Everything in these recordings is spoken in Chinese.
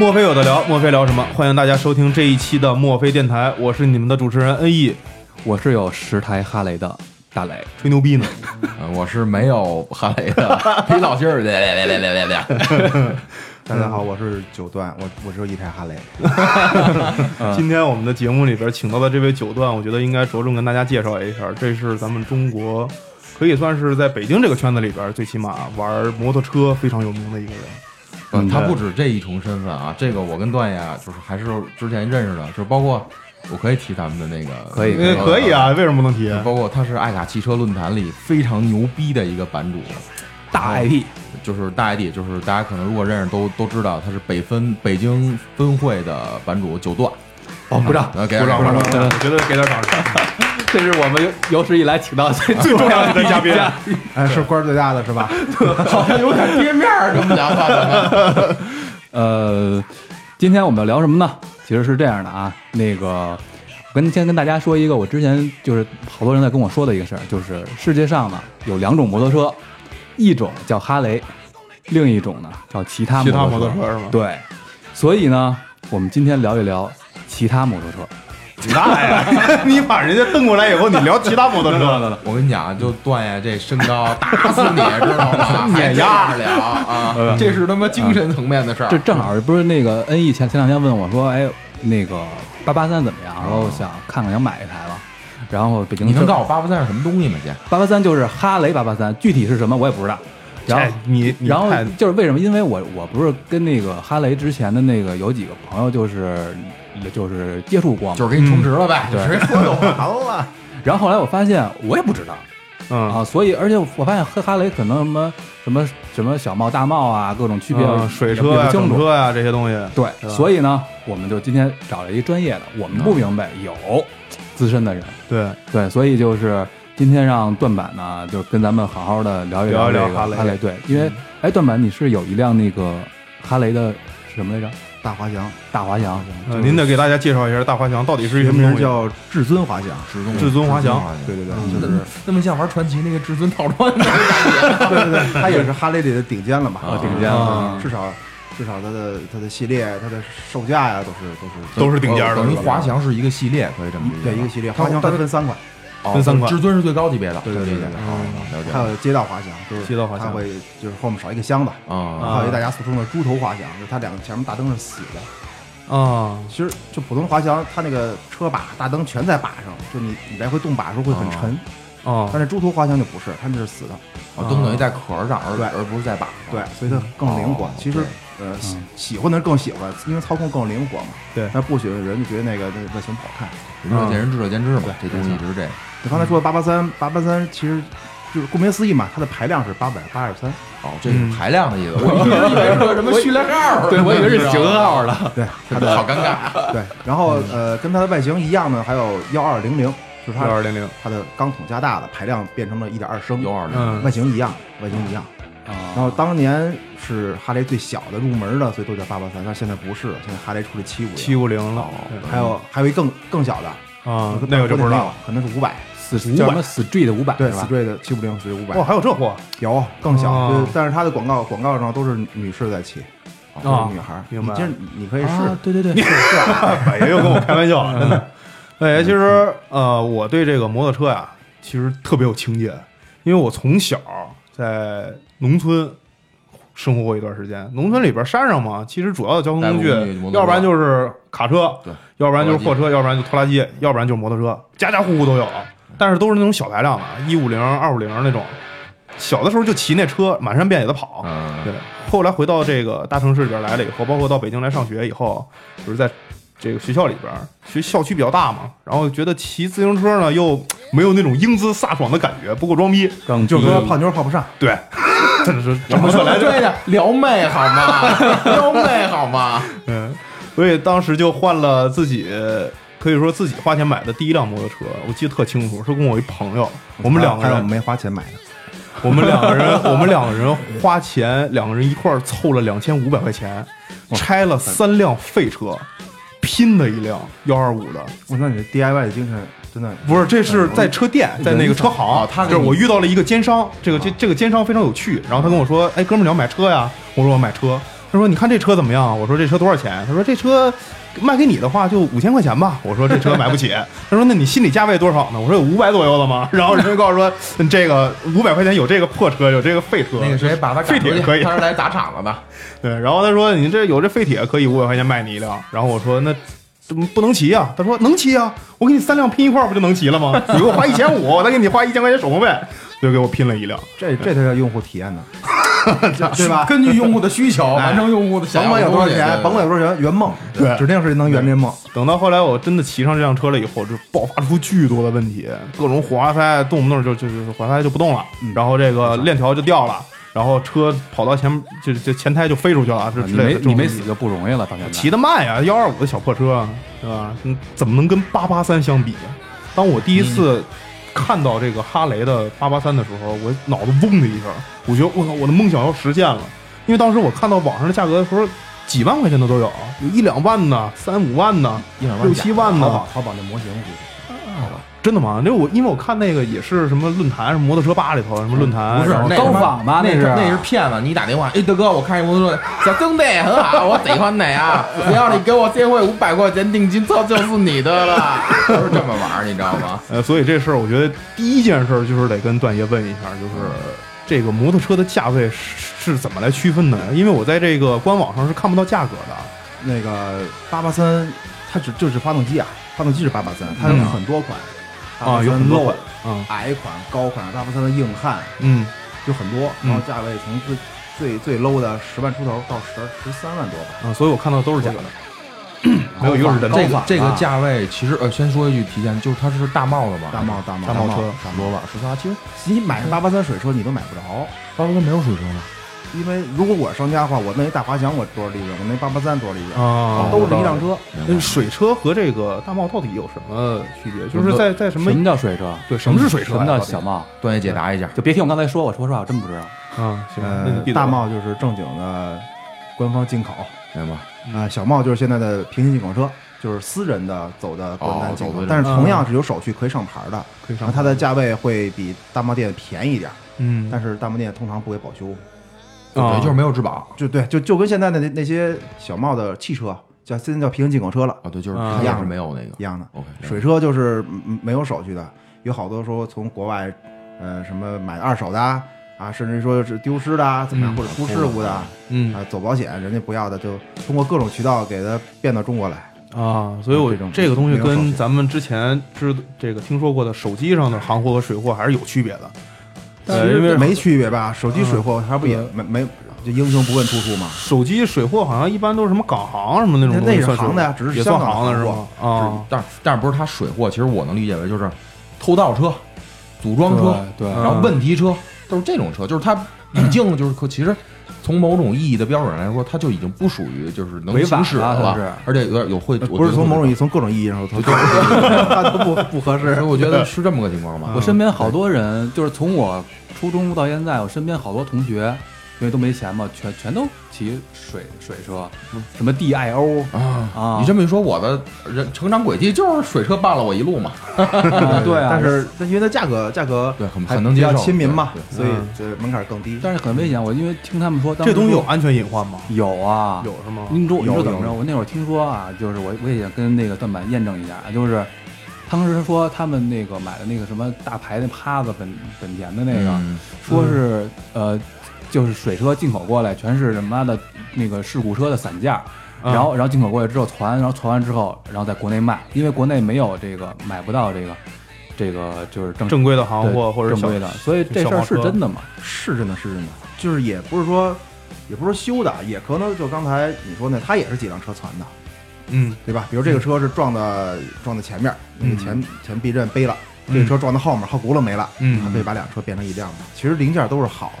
墨菲有的聊，墨菲聊什么？欢迎大家收听这一期的墨菲电台，我是你们的主持人恩义，我是有十台哈雷的大雷，吹牛逼呢。我是没有哈雷的 皮老劲儿的。大家好，我是九段，我我只有一台哈雷。今天我们的节目里边请到的这位九段，我觉得应该着重跟大家介绍一下，这是咱们中国可以算是在北京这个圈子里边，最起码玩摩托车非常有名的一个人。嗯，他不止这一重身份啊，这个我跟段爷就是还是之前认识的，就是包括我可以提咱们的那个，可以可以啊，为什么不能提？包括他是爱卡汽车论坛里非常牛逼的一个版主，大 IP，就是大 ID，就是大家可能如果认识都都知道他是北分北京分会的版主九段。哦，鼓掌，给鼓掌，鼓掌，我觉得给点掌声。这是我们有有史以来请到最 最重要的嘉宾，哎，是官最大的是吧？好像有点跌面儿，这么讲话。呃，今天我们要聊什么呢？其实是这样的啊，那个跟先跟大家说一个，我之前就是好多人在跟我说的一个事儿，就是世界上呢有两种摩托车，一种叫哈雷，另一种呢叫其他其他摩摩托车是吗？对，所以呢，我们今天聊一聊其他摩托车。那呀，你把人家蹬过来以后，你聊其他摩托车了。我跟你讲，就段爷这身高打死你，知道吗？碾压了啊！这是他妈精神层面的事儿。这正好不是那个 N E 前前两天问我说，哎，那个八八三怎么样？然后想看看想买一台吧。然后北京，你能告诉我八八三是什么东西吗？姐，八八三就是哈雷八八三，具体是什么我也不知道。然后你，然后就是为什么？因为我我不是跟那个哈雷之前的那个有几个朋友，就是就是接触过嘛，就是给你充值了呗，对，直接说就完了。然后后来我发现我也不知道，嗯啊，所以而且我发现黑哈雷可能什么什么什么小帽大帽啊，各种区别，水车呀、整车呀这些东西。对，所以呢，我们就今天找了一专业的，我们不明白有资深的人，对对，所以就是。今天让段板呢，就跟咱们好好的聊一聊这个哈雷。对，因为哎，段板你是有一辆那个哈雷的什么来着？大滑翔，大滑翔。您得给大家介绍一下大滑翔到底是一个名叫至尊滑翔，至尊滑翔。对对对，就是那么像玩传奇那个至尊套装的感觉。对对对，它也是哈雷里的顶尖了嘛，顶尖了，至少至少它的它的系列，它的售价呀，都是都是都是顶尖的。等于滑翔是一个系列，可以这么理解。对，一个系列，滑翔它分三款。分三款，至尊是最高级别的，对对对，了解。还有街道滑翔，就是街道滑翔，它会就是后面少一个箱子啊。还有一大家俗称的猪头滑翔，就是它两个前面大灯是死的啊。其实就普通滑翔，它那个车把、大灯全在把上，就你你来回动把的时候会很沉啊。但是猪头滑翔就不是，它那是死的，灯等于在壳上，而，而不是在把上，对，所以它更灵活。其实呃喜喜欢的人更喜欢，因为操控更灵活嘛。对，但不喜欢的人就觉得那个那外形不好看。仁者见仁，智者见智嘛，这东西一直是这。你刚才说的八八三，八八三其实就是顾名思义嘛，它的排量是八百八十三。哦，这是排量的意思。我以为是什么序列号，对我以为是型号的。对，它的好尴尬。对，然后呃，跟它的外形一样的还有幺二零零，就是它幺二零零，它的钢筒加大了，排量变成了一点二升。幺二零，外形一样，外形一样。然后当年是哈雷最小的入门的，所以都叫八八三。但现在不是，现在哈雷出了七五七五零了。还有还有一更更小的啊，那个就不知道了，可能是五百。叫什么 Street 五百对，Street 的七五零 Street 五百。哇，还有这货？有更小，但是它的广告广告上都是女士在骑，都是女孩。明白？其实你可以试。对对对，是是，也 又跟我开玩笑，真的。哎，其实呃，我对这个摩托车呀，其实特别有情节，因为我从小在农村生活过一段时间。农村里边山上嘛，其实主要的交通工具，要不然就是卡车，对，要不然就是货车，要不然就拖拉机，要不然就是摩托车，家家户户都有。但是都是那种小排量的，一五零、二五零那种。小的时候就骑那车满山遍野的跑，对。后来回到这个大城市里边来了以后，包括到北京来上学以后，就是在这个学校里边，学校区比较大嘛，然后觉得骑自行车呢又没有那种英姿飒爽的感觉，不够装逼，刚就说泡妞泡不上，对，真的是怎么说来着？对的，撩妹好吗？撩妹好吗？嗯，所以当时就换了自己，可以说自己花钱买的第一辆摩托车，我记得特清楚，是跟我一朋友，我们两个人，没花钱买的，我们两个人，我们两个人花钱，两个人一块儿凑了两千五百块钱，拆了三辆废车，拼的一辆幺二五的。我说你这 DIY 的精神真的不是，这是在车店，在那个车行啊，他就是我遇到了一个奸商，这个这这个奸商非常有趣，然后他跟我说，哎，哥们儿你要买车呀？我说我买车。他说你看这车怎么样？我说这车多少钱？他说这车卖给你的话就五千块钱吧。我说这车买不起。他说那你心理价位多少呢？我说有五百左右的吗？然后人家告诉说嗯这个五百块钱有这个破车，有这个废车，那个谁把他废铁可以他是来砸场子的。对，然后他说你这有这废铁可以五百块钱卖你一辆，然后我说那怎么不能骑啊、他说能骑啊、我给你三辆拼一块儿不就能骑了吗？你给我花一千五，我再给你花一千块钱手工费，就给我拼了一辆。这这才叫用户体验呢，对吧？根据用户的需求，哎完成用户的想甭管有多少钱，甭管有多少钱，圆梦，对指定是能圆这梦。等到后来我真的骑上这辆车了以后，就爆发出巨多的问题，各种火花塞动不动就就就就火花塞就不动了，然后这个链条就掉了，然后车跑到前就就前胎就飞出去了，这之你没类的你没死就不容易了，到现在骑得慢呀，幺二五的小破车，对吧？嗯，怎么能跟八八三相比？当我第一次看到这个哈雷的八八三的时候，我脑子嗡的一声，我觉得我操，我的梦想要实现了。因为当时我看到网上的价格的时候，几万块钱的都有，有一两万的，三五万的，一两万六七万的淘宝，淘宝那模型估计真的吗？那我因为我看那个也是什么论坛，什么摩托车吧里头什么论坛，不是高仿吧那是那那是骗子。你打电话，哎，大哥，我看一摩托车，小兄弟很好，我喜欢你啊！只 要你给我先汇五百块钱定金，车就是你的了。都是这么玩儿，你知道吗？呃，所以这事儿我觉得第一件事儿就是得跟段爷问一下，就是这个摩托车的价位是是怎么来区分的？因为我在这个官网上是看不到价格的。那个八八三，它只就是发动机啊，发动机是八八三，它有嗯很多款啊有很多款嗯矮款、高款，八八三的硬汉嗯，就很多，嗯然后价位从最最最 low 的十万出头到十十三万多吧。啊，所以我看到的都是假的，没有一个是真的。这个这个价位其实呃，先说一句提前，就是它是大帽的吧？大帽大帽帽大帽车十多吧，十仨。其实你买八八三水车你都买不着，八八三没有水车吗？因为如果我是商家的话，我那一大华翔我多少利润？我那八八三多少利润？啊，都是一辆车，那水车和这个大帽到底有什么区别？就是在在什么什么叫水车？对什么是水车什么叫小帽？段爷解答一下。就别听我刚才说，我说实话我真不知道。啊？行，那你呃闭，嘴大吧帽就是正经的官方进口，明白？啊，小帽就是现在的平行进口车，就是私人的走的国哦难进口，的但是同样是有手续可以上牌的，可以上然后它的价位会比大贸店便宜一点，嗯但是大贸店通常不给保修，啊对，就是没有质保就对，就就跟现在的那那些小贸的汽车叫现在叫平行进口车了啊，对，就是啊它也是没有那个一样的，OK。水车就是嗯没有手续的，有好多说从国外，呃，什么买二手的啊，啊甚至说是丢失的啊，怎么样，嗯或者出事故的嗯啊，嗯走保险人家不要的，就通过各种渠道给它变到中国来。啊，所以我这个东西跟咱们之前知这个听说过的手机上的行货和水货还是有区别的。呃，因为没区别吧？手机水货它不也嗯。没没就英雄不问出处嘛？手机水货好像一般都是什么港行什么那种那那是行的呀只是也算香港行的是吧？啊，但但是不是它水货，其实我能理解为就是偷盗车、组装车，对然后问题车都是这种车，就是它已经就是可其实从某种意义的标准来说，它就已经不属于就是能行驶了是。了，而且有点有会，呃不是从某种意义，从各种意义上说，它都不不合适。我觉得是这么个情况吧。我身边好多人，就是从我初中到现在，我身边好多同学，因为都没钱嘛，全全都骑水水车，什么 DIO 啊啊你这么一说，我的人成长轨迹就是水车伴了我一路嘛。啊，对啊，但是但因为它价格价格对很能接受亲民嘛对，所以嗯这门槛更低。但是很危险。我因为听他们说，当时这东西有安全隐患吗？有啊，有是吗？您说你有说怎么着？我那会儿听说啊，就是我我也想跟那个段板验证一下，就是当时说他们那个买的那个什么大牌那趴子本本田的那个，嗯。说是呃，就是水车进口过来，全是他妈的那个事故车的散架，嗯。然后然后进口过来之后传，然后传完之后，然后在国内卖，因为国内没有这个买不到这个这个就是正正规的行货或者正规的，所以这事儿是真的吗？是真的，是真的，就是也不是说，也不是说修的，也可能就刚才你说那，他也是几辆车传的，嗯对吧？比如这个车是撞的撞的前面，那个前前避震背了，这个车撞到后面，后轱辘没了，嗯它可以把两车变成一辆的。其实零件都是好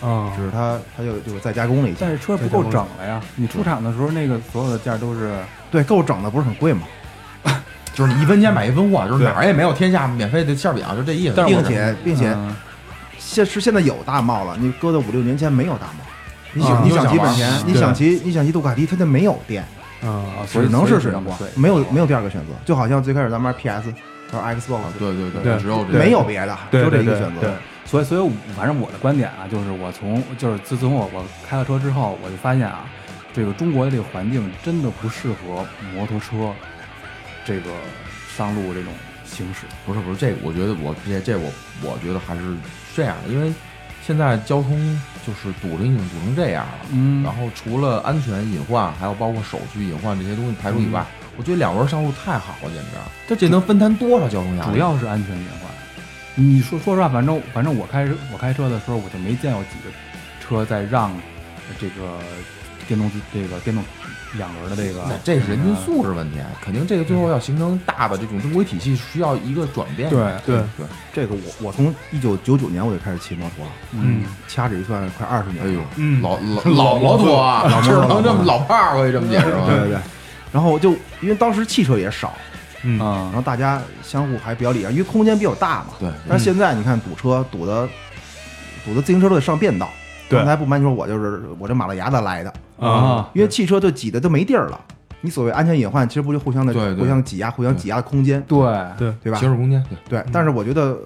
的，啊只是它它就就是再加工了一下但。是车不够整了呀！你出厂的时候，那个所有的件都是对，够整的不是很贵吗？就是你一分钱买一分货，就是哪儿也没有天下免费的馅儿饼，就这意思。但并且并且嗯现是现在有大贸了，你搁到五六年前没有大贸。你啊想你想骑本田，你想骑你想骑杜卡迪，它就没有电，啊所以只能是水上光对，没有没有第二个选择。就好像最开始咱们玩 PS 或者 Xbox，对对对只有这个没有别的，只有这一个选择。所以，所以反正我的观点啊，就是我从就是自从我我开了车之后，我就发现啊，这个中国的这个环境真的不适合摩托车这个上路这种行驶。不是不是这个，我觉得我这这我我觉得还是这样的，因为现在交通就是堵成已经堵成这样了。嗯然后除了安全隐患，还有包括手续隐患这些东西排除以外，我觉得两轮上路太好了，简直这这能分摊多少交通压力？主要是安全隐患。你说说实话，反正反正我开我开车的时候，我就没见过几个车在让这个电动机这个电动两轮的这个那，这是人均素质问题，肯定这个最后要形成大的这种正规体系，需要一个转变。对对对，这个我我从一九九九年我就开始骑摩托了，嗯，掐指一算快二十年了。哎呦，嗯 老老老摩托啊，老摩托只能这么老炮儿，可以这么解释吗？对对对。然后就因为当时汽车也少，嗯啊然后大家相互还比较礼让，因为空间比较大嘛。对，但是现在你看堵车堵的堵的自行车都得上便道。对刚才不瞒你说，我就是我这马路牙子来的，啊因为汽车就挤的都没地儿了。你所谓安全隐患，其实不就互相的对对互相挤压、互相挤压的空间，对对对吧行？驶空间，对，对。但是我觉得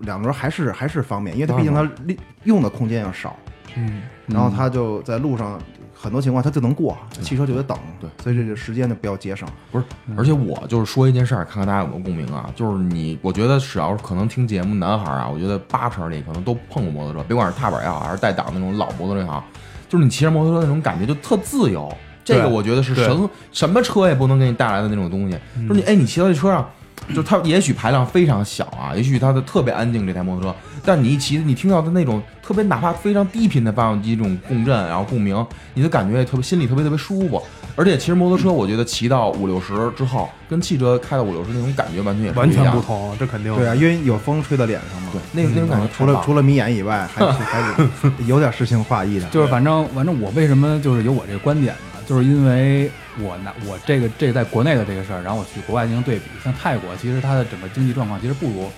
两轮还是还是方便，因为它毕竟它利用的空间要少，嗯然后它就在路上很多情况它就能过，汽车就得等，对，所以这个时间就比较节省。不是，而且我就是说一件事儿，看看大家有没有共鸣啊。就是你，我觉得只要是可能听节目男孩儿啊，我觉得八成里可能都碰过摩托车，别管是踏板也好，还是带档那种老摩托车也好，就是你骑着摩托车那种感觉就特自由。这个我觉得是对什什么车也不能给你带来的那种东西。就是你，哎，你骑到这车上，就它也许排量非常小啊，也许它的特别安静这台摩托车，但你一骑，你听到的那种特别哪怕非常低频的发动机这种共振，然后共鸣，你的感觉也特别心里特别特别舒服。而且其实摩托车，我觉得骑到五六十之后，跟汽车开到五六十那种感觉完全也是完全一样的。不同，这肯定对啊，因为有风吹到脸上嘛。对，那个那种感觉除了除了了迷眼以外，还是 还是有点诗情画意的。就是反正反正我为什么就是有我这个观点呢？就是因为我拿我这个这个在国内的这个事儿，然后我去国外进行对比，像泰国其实它的整个经济状况其实不如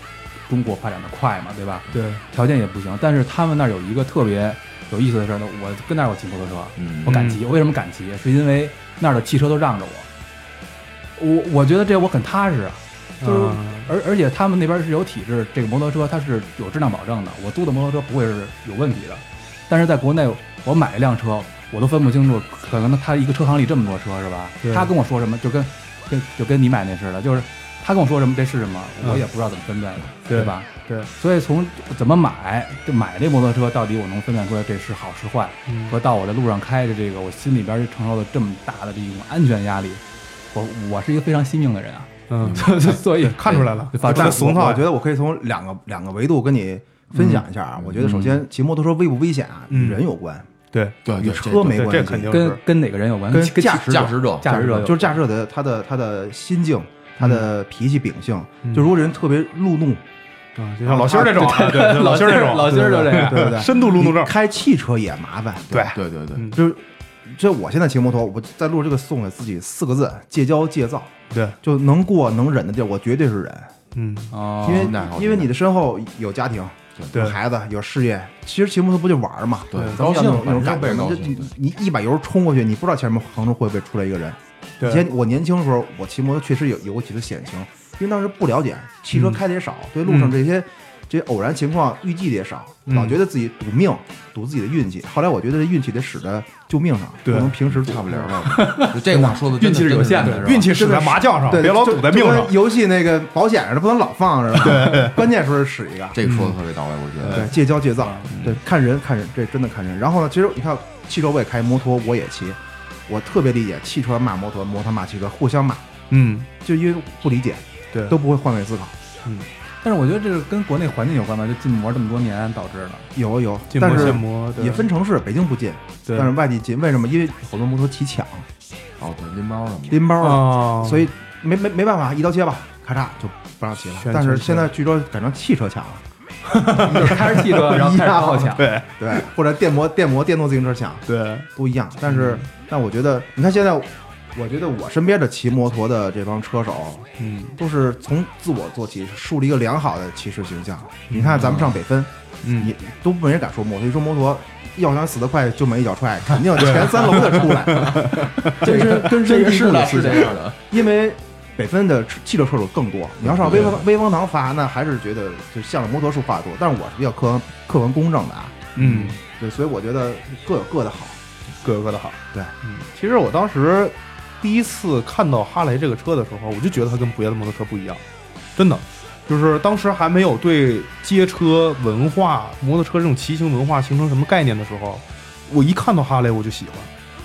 中国发展的快嘛，对吧？对条件也不行，但是他们那儿有一个特别有意思的事儿呢，我跟那儿我骑摩托车，嗯我敢骑，我为什么敢骑？是因为那儿的汽车都让着我，我我觉得这我很踏实啊，就是啊而而且他们那边是有体制，这个摩托车它是有质量保证的，我租的摩托车不会是有问题的。但是在国内，我买一辆车，我都分不清楚，可能他一个车行里这么多车是吧？他跟我说什么，就跟跟就跟你买那似的，就是他跟我说什么这是什么，嗯我也不知道怎么分辨的，对吧？对，所以从怎么买，就买这摩托车，到底我能分辨出来这是好是坏，嗯和到我在路上开的这个，我心里边承受了这么大的这种安全压力，我我是一个非常惜命的人啊，嗯，所以看出来了，反正这俗套我我觉得我可以从两个两个维度跟你分享一下啊。我觉得首先骑摩托车危不危险啊，嗯与人有关，对与对对对车没关系。这肯定跟跟哪个人有关？跟跟驾驶驾驶者驾驶者就是驾驶者的他的他的心境，他的脾气秉性。嗯就如果人特别路怒，啊，就像老心儿这种老心儿这种，老心儿就这样对对对，深度路怒症，开汽车也麻烦。对对对对，嗯就是这我现在骑摩托，我在路这个送给自己四个字：戒骄戒躁。对，就能过能忍的地儿，我绝对是忍，嗯，哦，因为因为你的身后有家庭，对有孩子，有事业。其实骑摩托不就玩儿嘛？对咱们要那种感觉，高兴就你你一把油冲过去，你不知道前面横着会不会出来一个人。对以前我年轻的时候，我骑摩托确实有有过几次险情，因为当时不了解，汽车嗯开的也少，对路上这些这偶然情况预计的也少，嗯老觉得自己赌命，赌自己的运气。后来我觉得这运气得使在救命上，不对能平时赌差不了了。这话说的真的运气是有限的是吧运气使在麻将上，对，别老赌在命上跟。游戏那个保险似的，不能老放着。对，关键时候使一个。这个说的特别到位，我觉得。对，戒骄戒躁，对，看人看人，这真的看人。然后呢，其实你看，汽车我也开，摩托我也骑，我特别理解汽车骂摩托，摩托骂汽车，互相骂，嗯，就因为不理解，对都不会换位思考。嗯，但是我觉得这个跟国内环境有关吧，就禁摩这么多年导致的。有有，禁摩但是限摩对也分城市，北京不禁，对但是外地禁。为什么？因为好多摩托骑抢、哦，对，拎包的。拎包的，啊，所以没没没办法，一刀切吧，咔嚓就不让骑了全。但是现在据说改成汽车抢了，就是开着汽车，然后开着后抢。对对，或者电摩、电摩、电动自行车抢对，都一样。但是，但我觉得，你看现在，我觉得我身边的骑摩托的这帮车手，嗯都是从自我做起，树立一个良好的骑士形象。你看咱们上北分，嗯，你都没人敢说摩托，一说摩托。要想死得快，就没一脚踹，肯定前三楼的出来，根深根深蒂固的思是想。这样的。因为北分的汽车车主更多，你要上威风威风堂发，那还是觉得就向着摩托数话多。但是我是比较客观客观公正的啊，嗯，对，所以我觉得各有各的好。各有各的好。对，嗯，其实我当时第一次看到哈雷这个车的时候，我就觉得它跟别的摩托车不一样，真的，就是当时还没有对街车文化、摩托车这种骑行文化形成什么概念的时候，我一看到哈雷我就喜欢。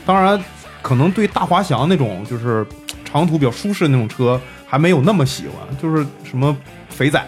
当然，可能对大滑翔那种就是长途比较舒适的那种车还没有那么喜欢，就是什么肥仔。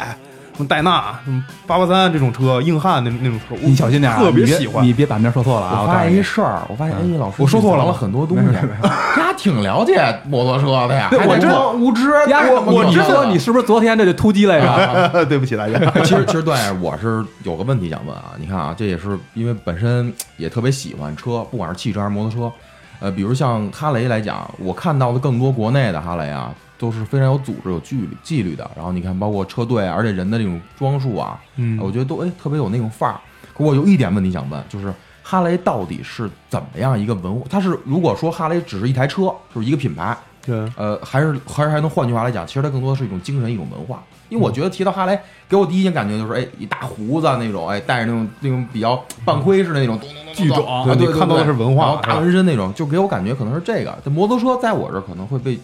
戴纳、什么八八三这种车，硬汉那那种车，你小心点啊，特别你别喜欢。你别把名说错了啊！我发现一事儿，我发现哎，老师我说错了很多东西，他 挺了解摩托车的呀，对我知还得说道无知，呀，我我知道你是不是昨天这就突击来着？对不起大家。其实其实段爷，我是有个问题想问啊，你看啊，这也是因为本身也特别喜欢车，不管是汽车还是摩托车，呃，比如像哈雷来讲，我看到的更多国内的哈雷啊，都是非常有组织、有纪律、纪律的。然后你看，包括车队啊，而且人的这种装束啊，嗯我觉得都哎特别有那种范儿。可我有一点问题想问，就是哈雷到底是怎么样一个文化？它是如果说哈雷只是一台车，就是一个品牌，对，呃，还是还是还能换句话来讲，其实它更多的是一种精神，一种文化。因为我觉得提到哈雷，给我第一眼感觉就是，哎，一大胡子那种，哎，戴着那种那种比较半盔似的那种，巨壮啊对对你看到的是文化然后大纹身那种，就给我感觉可能是这个。这摩托车在我这儿可能会被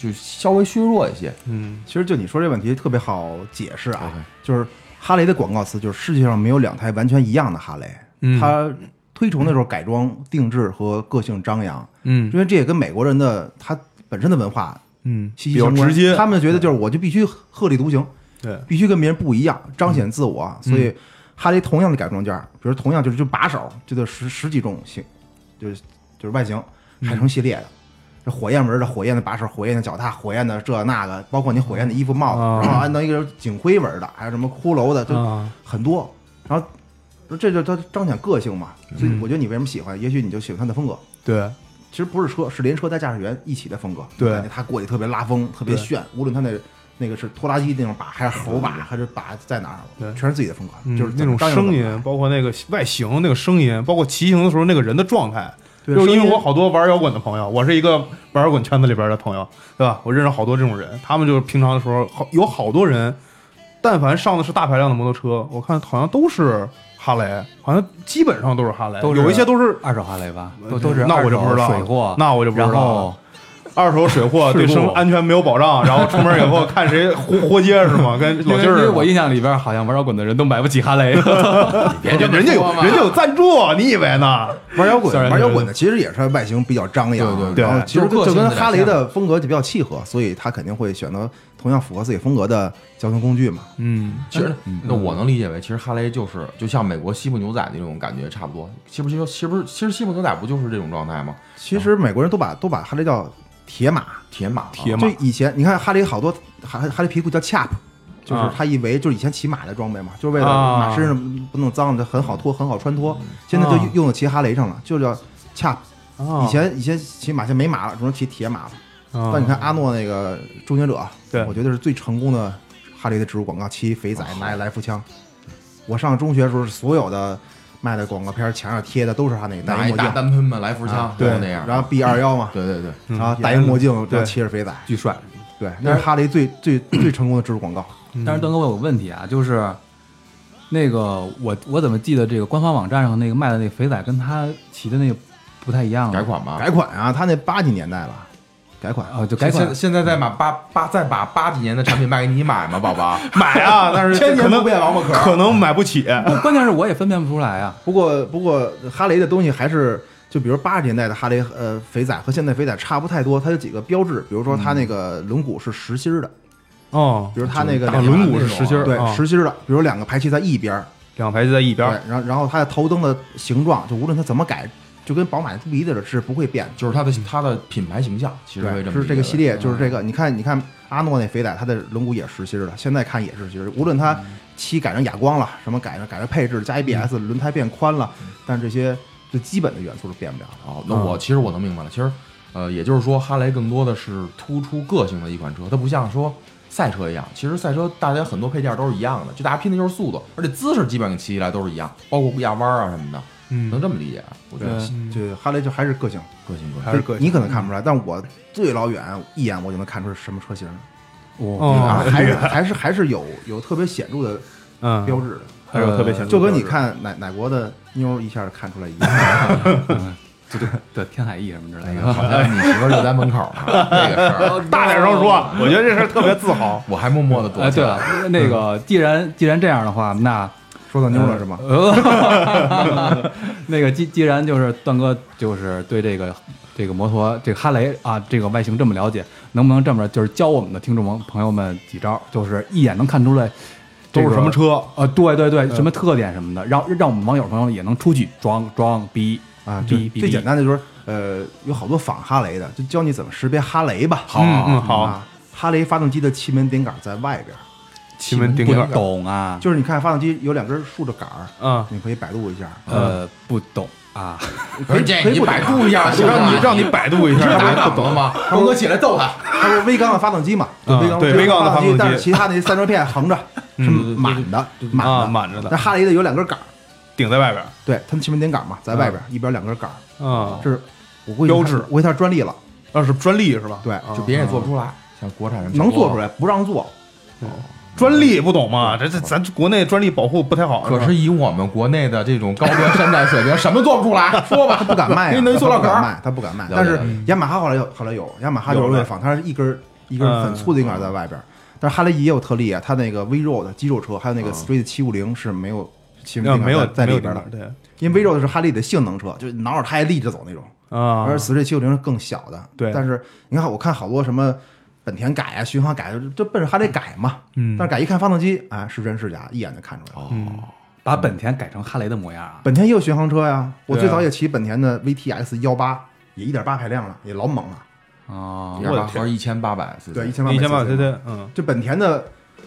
就稍微削弱一些。嗯。其实就你说这问题特别好解释啊就是哈雷的广告词就是世界上没有两台完全一样的哈雷，嗯。它推崇的时候改装、定制和个性张扬，嗯。因为这也跟美国人的他本身的文化嗯，比较息息相关。直接，他们觉得就是我就必须鹤立独行，对，必须跟别人不一样，彰显自我。所以哈雷同样的改装件，比如同样就是就把手，就得十十几种型，就是就是外形还成系列的。这火焰纹的、火焰的把手、火焰的脚踏、火焰的这那个，包括你火焰的衣服、帽子，啊然后安到一个警徽纹的，还有什么骷髅的，就啊，很多。然后这就它彰显个性嘛。所以我觉得你为什么喜欢？也许你就喜欢他的风格。对，其实不是车，是连车带驾驶员一起的风格。对感觉他过去特别拉风，特别炫。无论他那那个是拖拉机那种把，还是猴把，还是把在哪儿，对全是自己的风格，嗯就是那种声音，包括那个外形、那个声音，包括骑行的时候那个人的状态。对就是因为我好多玩摇滚的朋友，我是一个玩摇滚圈子里边的朋友，对吧？我认识好多这种人，他们就是平常的时候，好有好多人，但凡上的是大排量的摩托车，我看好像都是哈雷，好像基本上都是哈雷，都有一些都是，二手哈雷吧，都都是那我就不知道水货，那我就不知道二手水货对生安全没有保障，然后出门以后看谁活活街是吗？跟因为老劲儿。因为我印象里边好像玩摇滚的人都买不起哈雷，别这么人家有人家有赞助，你以为呢？玩摇滚玩摇滚的其实也是外形比较张扬，对对对然后其实就跟哈雷的风格就比较契合，所以他肯定会选择同样符合自己风格的交通工具嘛。嗯，其实，那我能理解为，其实哈雷就是就像美国西部牛仔那种感觉差不多。西部西部，其实其实西部牛仔不就是这种状态吗？其实美国人都把都把哈雷叫铁马，铁马，铁马。就以前你看哈雷好多哈哈雷皮裤叫 chap，就是啊。他以为就是以前骑马的装备嘛，就是为了啊。马身上不弄脏，它很好脱，很好穿脱。现在就啊。用到骑哈雷上了，就叫 chap。啊。以前以前骑马现在没马了，只能骑铁马了。啊。但你看阿诺那个终结者，对。我觉得是最成功的哈雷的植入广告，骑肥仔拿一来福枪。我上中学的时候，所有的卖的广告片墙上贴的都是他那个戴拿一大一墨镜，单喷嘛，来福枪啊，都那样。然后 B 二幺嘛，对对对，嗯然后戴一墨镜，对然后骑着肥仔，巨帅。对，那是哈雷最最最成功的植入广告。但是段哥，我有个问题啊，就是那个我我怎么记得这个官方网站上那个卖的那个肥仔跟他骑的那个不太一样啊？改款吧，改款啊，他那八几年代了，改款啊，就改款现现在再把八八再把八几年的产品卖给你买吗，宝宝？买啊，但是千年可能不变王八壳可能买不起。关键是我也分辨不出来啊。不过不过哈雷的东西还是就比如八十年代的哈雷呃肥仔和现在肥仔差不太多，它有几个标志，比如说它那个轮毂是实心儿的，哦，比如它那个轮毂是实心儿，对啊实心儿的，比如两个排气在一边，两个排气在一边对，，然后然后它的头灯的形状，就无论它怎么改，就跟宝马不一的是不会变的。就是它的它的品牌形象，其实会，这么是这个系列，就是这个。你看，你看阿诺那肥仔，它的轮毂也是实心儿的，现在看也是实心。无论它漆改成哑光了，什么改成改成配置加 ABS，轮胎变宽了，但是这些最基本的元素是变不了的。哦，那我其实我能明白了，其实呃，也就是说，哈雷更多的是突出个性的一款车，它不像说赛车一样，其实赛车大家很多配件都是一样的，就大家拼的就是速度，而且姿势基本上骑起来都是一样，包括压弯啊什么的，嗯。能这么理解？我觉得。就哈雷就还是个性，个性个性。还是个性。你可能看不出来，但我最老远一眼我就能看出是什么车型，哦。啊，还是还是还是有有特别显著的嗯，标志。的，还有特别显著的就跟你看哪哪国的妞一下就看出来一样。嗯，对对对，天海翼什么之类的。好像你媳妇就在门口呢，这个事儿，大点声说，我觉得这事儿特别自豪。我还默默的躲哎，起来。对了，那个既然既然这样的话，那说到妞了是吗？呃，那个既既然就是段哥就是对这个这个摩托这个哈雷啊这个外形这么了解，能不能这么着就是教我们的听众朋朋友们几招，就是一眼能看出来都是什么？车？呃，对对对，什么特点什么的，让让我们网友朋友也能出去装装逼啊，逼逼最简单的就是呃，有好多仿哈雷的，就教你怎么识别哈雷吧。好嗯嗯好啊，哈雷发动机的气门顶杆在外边儿，气门顶不杆，懂啊，就是你看发动机有两根竖着杆儿，嗯，你可以百度一下。呃不懂啊，不是这你可以百度一下，让你让你百度一下，你是打档了吗？东哥起来揍他！他是 V 缸的发动机嘛？嗯，V 缸对 V 缸的发动机但是其他那三轴片横着是嗯满的，满啊的。满着的那哈雷的有两根杆儿，顶在外边，对，它的气门顶杆嘛，在外边儿一边两根杆儿，啊，这是我估计标志。它我估计它是专利了，那是专利是吧？对，啊。就别人也做不出来，像国产人能做出来，不让做。专利不懂吗？这这咱国内专利保护不太好。可是以我们国内的这种高端山寨水平，什么做不出来？说吧，他不敢卖、啊，给你弄一塑料壳。他不敢卖，他不敢卖。但是雅马哈后来有，后来有，雅马哈就是为了仿，它是一根一根很粗的一根在外边。但是哈雷也有特例啊，它那个 V Road 肌肉车，还有那个 Street 七五零是没有没有在里边的对，因为 V Road 是哈雷的性能车，就是挠着胎立着走那种，啊，而 Street 七五零是更小的。对但是你看，我看好多什么。本田改啊，巡航改，就奔着哈雷改嘛。嗯。但是改一看发动机，哎，是真是假，一眼就看出来了。嗯把本田改成哈雷的模样啊，本田也有巡航车呀，我最早也骑本田的 VTS 幺八，也一点八排量了，也老猛了。哦。一，二八和一千八百 cc，对，一千八一千八 CC 嗯，就本田的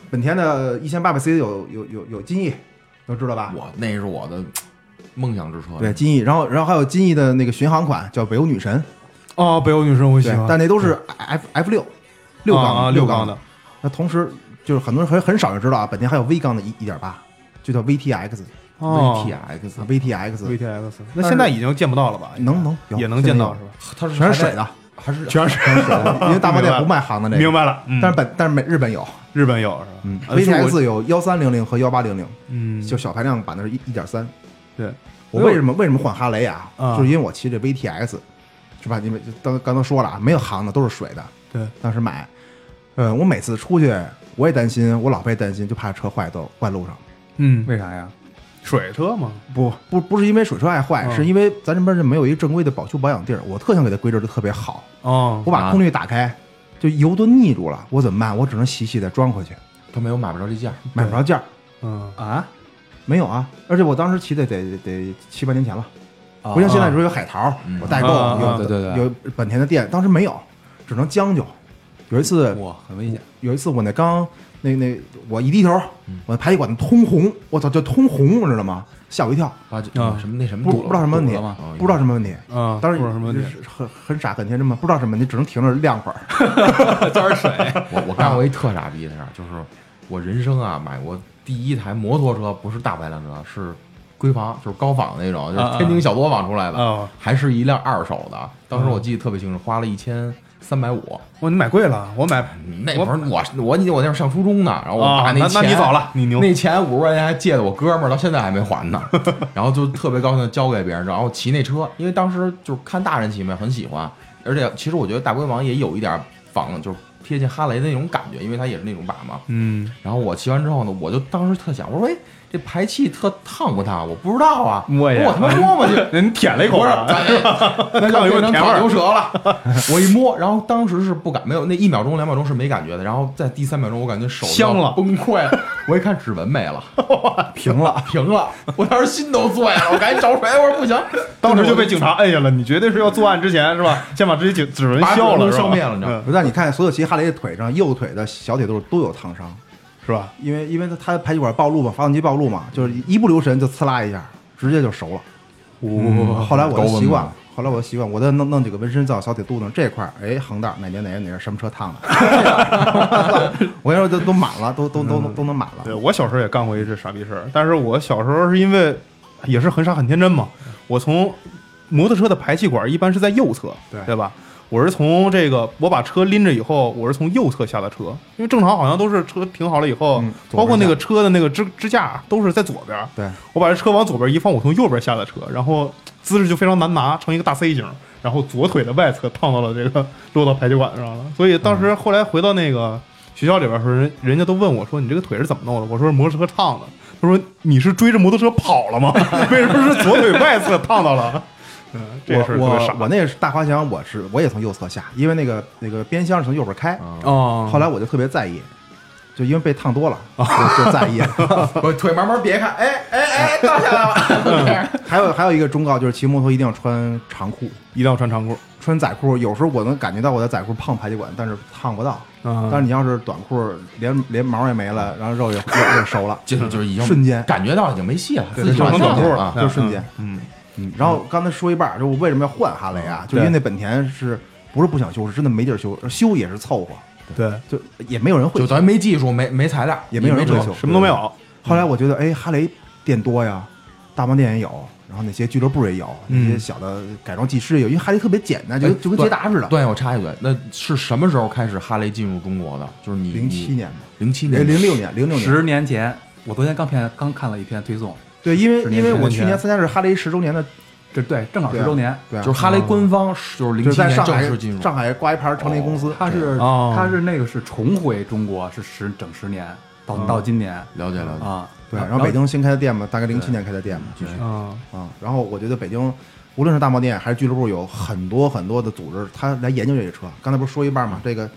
本田的一千八百 cc 有有有有金翼，都知道吧？我那是我的梦想之车。对，金翼，然后然后还有金翼的那个巡航款叫北欧女神，哦，北欧女神我喜欢，，但那都是 F F 六六缸啊六缸的。那同时就是很多人很很少人知道啊，本田还有 V 缸的一一点八，就叫 VTX 哦 VTX，啊 VTX，VTX，那现在已经见不到了吧？能能也能见到是吧？它是全是水的，还是全是全是水的，因为大 包店不卖行的那个。明白了，嗯但是本但是美日本有，日本有是吧？嗯，VTX 有幺三零零和幺八零零，嗯，就小排量版的是一一点三。对，我为什么为什么换哈雷啊？啊就是因为我骑这 VTX，是吧？你们刚刚才说了啊，没有行的都是水的。对，当时买，呃，我每次出去我也担心，我老婆也担心，就怕车坏到坏路上。嗯，为啥呀？水车嘛，不不不是因为水车爱坏，嗯是因为咱这边是没有一个正规的保修保养地儿，我特想给它规置的特别好。哦我，把空滤打开，就油都腻住了，我怎么办？我只能洗洗再装回去，都没有买不着这件。买不着件儿。嗯，啊，没有啊，而且我当时骑的得得得七八年前了，哦不像现在说有海淘嗯，我代购啊有对对对有本田的店，当时没有，只能将就。有一次，哇，很危险，有一次我那刚那那我一低头嗯，我排气管子通红，我操，就通红，你知道吗？吓我一跳，啊，什么那什么不堵了不知道什么问题不知道什么问题。啊，当时不知道什么问题很很傻很天真嘛，不知道什么问题，只能停着晾会儿。浇点水，我我干过一特傻逼的事儿，就是我人生啊买过第一台摩托车，不是大排量车，是闺房，就是高仿那种，就是天津小作坊出来的，啊，还是一辆二手的。当时我记得特别清楚，花了一千三百五。哇，你买贵了，我买那会儿我我你我那会儿上初中呢，然后我爸，那爸钱，那你早了，你牛，那钱五十块钱还借的我哥们儿，到现在还没还呢。然后就特别高兴的交给别人，然后骑那车，因为当时就是看大人骑嘛，很喜欢。而且其实我觉得大龟王也有一点仿，就是贴近哈雷的那种感觉，因为它也是那种把嘛。嗯，然后我骑完之后呢，我就当时特想，我说哎，这排气特烫不烫？我不知道啊，摸一下我他妈摸摸去。人舔了一口不是，啊，那就变成烤牛舌了。我一摸，然后当时是不敢，没有那一秒钟、两秒钟是没感觉的，然后在第三秒钟，我感觉手香了崩溃了。我一看指纹没了，平了，平了，我当时心都碎了，我赶紧找水，我说不行，当时就被警察摁下了。你绝对是要作案之前是吧？先把这些指指纹消了，是吧消灭了，你知道不是，但你看所有骑哈雷的腿上，右腿的小腿肚都有烫伤，是吧？因为因为它它排气管暴露嘛，发动机暴露嘛，就是一不留神就呲啦一下，直接就熟了。哇后来我就习惯了，后来我就习惯，我再弄弄几个纹身在我小腿肚子上这块儿，哎，横道哪年哪年哪年什么车烫的，我跟你说都都满了，都都都都能满了对。我小时候也干过一次傻逼事儿，但是我小时候是因为也是很傻很天真嘛，我从摩托车的排气管一般是在右侧，对对吧？我是从这个我把车拎着以后，我是从右侧下的车，因为正常好像都是车停好了以后，嗯包括那个车的那个支支架都是在左边。对，我把这车往左边一放，我从右边下的车，然后姿势就非常难拿，成一个大 C 型，然后左腿的外侧烫到了这个落到排气管上了。所以当时后来回到那个学校里边的时候，人人家都问我说：“你这个腿是怎么弄的？”我说：“是摩托车烫的。”他说：“你是追着摩托车跑了吗？为什么是左腿外侧烫到了？”嗯，这事我。我我那个是大滑翔，我是我也从右侧下，因为那个那个边箱是从右边开，哦后来我就特别在意，就因为被烫多了，就就在意。我腿慢慢别开，哎哎哎，倒下来了。还有还有一个忠告就是骑摩托一定要穿长裤，一定要穿长裤。穿仔裤。有时候我能感觉到我的仔裤碰排气管，但是烫不到。嗯但是你要是短裤，连连毛也没了，然后肉也也也熟了，就就是已经瞬间感觉到已经没戏了，对自己就成短裤了了，啊。就瞬间。嗯，嗯，然后刚才说一半儿，就我为什么要换哈雷啊？就因为那本田是不是不想修，是真的没地儿修，修也是凑合，对，就也没有人会修。就咱没技术，没没材料，也没有人辙会修什么都没有。后来我觉得，哎，哈雷店多呀，大帮店也有，然后那些俱乐部也有，那嗯些小的改装技师也有，因为哈雷特别简单，就哎就跟捷达似的。对，我插一嘴，那是什么时候开始哈雷进入中国的？就是你零七，年吧，哎，零七年，零六年，零六年。十年前，我昨天刚片刚看了一篇推送，对，因为因为我去年参加是哈雷十周年的，这对正好十周年。对啊，就是哈雷官方是就是零七年在上海正式进入，上海挂一牌成立公司，他是哦他是那个是重回中国是十整十年，到到今年了解了解。啊。对，然后北京新开的店嘛，大概零七年开的店嘛，继续嗯啊，然后我觉得北京无论是大贸店还是俱乐部，有很多很多的组织，他来研究这个车。刚才不是说一半嘛，这个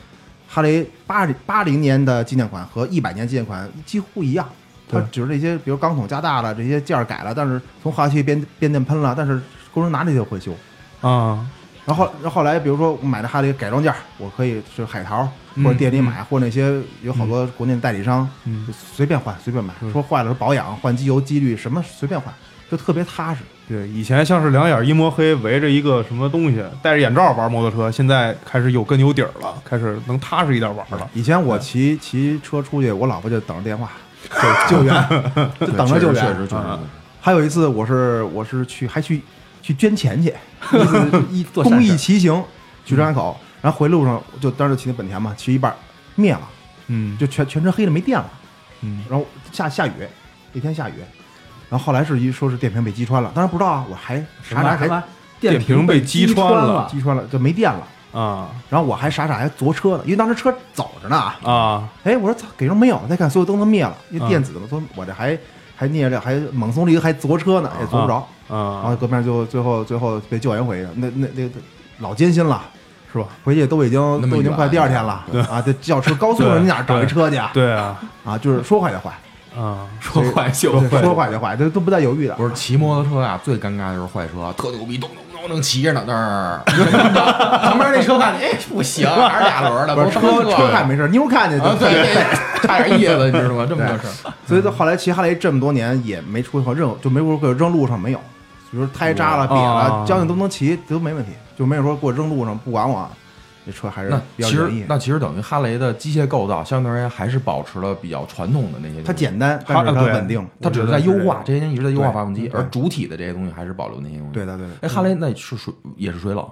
哈雷八零八零年的纪念款和一百年纪念款几乎一样，它对只是这些比如钢筒加大了，这些件儿改了，但是从化气变变电喷了，但是工人拿这些会修。啊，然后后然后后来，比如说我买的哈雷改装件儿，我可以是海淘嗯或者店里买，或者那些有好多国内的代理商，嗯随便换随便买，说坏了说保养换机油机滤什么随便换，就特别踏实。对，以前像是两眼一摸黑，围着一个什么东西，戴着眼罩玩摩托车，现在开始有根有底儿了，开始能踏实一点玩了。以前我骑骑车出去，我老婆就等着电话救 救援，就等着救援。确实确实啊还有一次，我是我是去还去去捐钱去，一做公益骑行去张家口，然后回路上就当时骑那本田嘛，骑一半灭了，嗯，就全全车黑了没电了，嗯。然后下下雨，那天下雨，然后后来是一说是电瓶被击穿了，当然不知道啊，我还傻傻还电瓶被击穿了了，击穿了就没电了，啊然后我还傻傻还坐车呢，因为当时车走着呢，啊，哎，我说操，给人没有，再看所有灯都灭了，因为啊电子的嘛，说我这还还捏着，还猛松离还坐车呢，也坐不着啊。然后啊，隔壁就最后最后被救援回去，那那那那老艰辛了，是吧？回去都已经都已经快第二天了啊！这叫车高速上，你哪儿找一车去啊？对啊，啊，就是说坏就坏，啊，说坏就坏。说坏就坏，这都不带犹豫的。不是骑摩托车啊，最尴尬的就是坏车，特牛逼，咚咚咚正骑着呢，那儿。旁边那车看见，哎，不行，还是俩轮儿的，不是车车。看没事，妞看见啊，就对对，差点意思，你知道吗？这么个事儿，所以到后来骑哈雷这么多年也没出过任何，就没说过扔路上没有，比如胎扎了、瘪哦了，将近都能骑都没问题，就没有说给我扔路上不管我，这车还是那比较其实。那其实等于哈雷的机械构造相对而言还是保持了比较传统的那些，它简单，但是它对稳定。它只是在优化，这些年一直在优化发动机，而主体的这些东西还是保留那些东西。对，的，对的。哎，哈雷那是水也是水冷，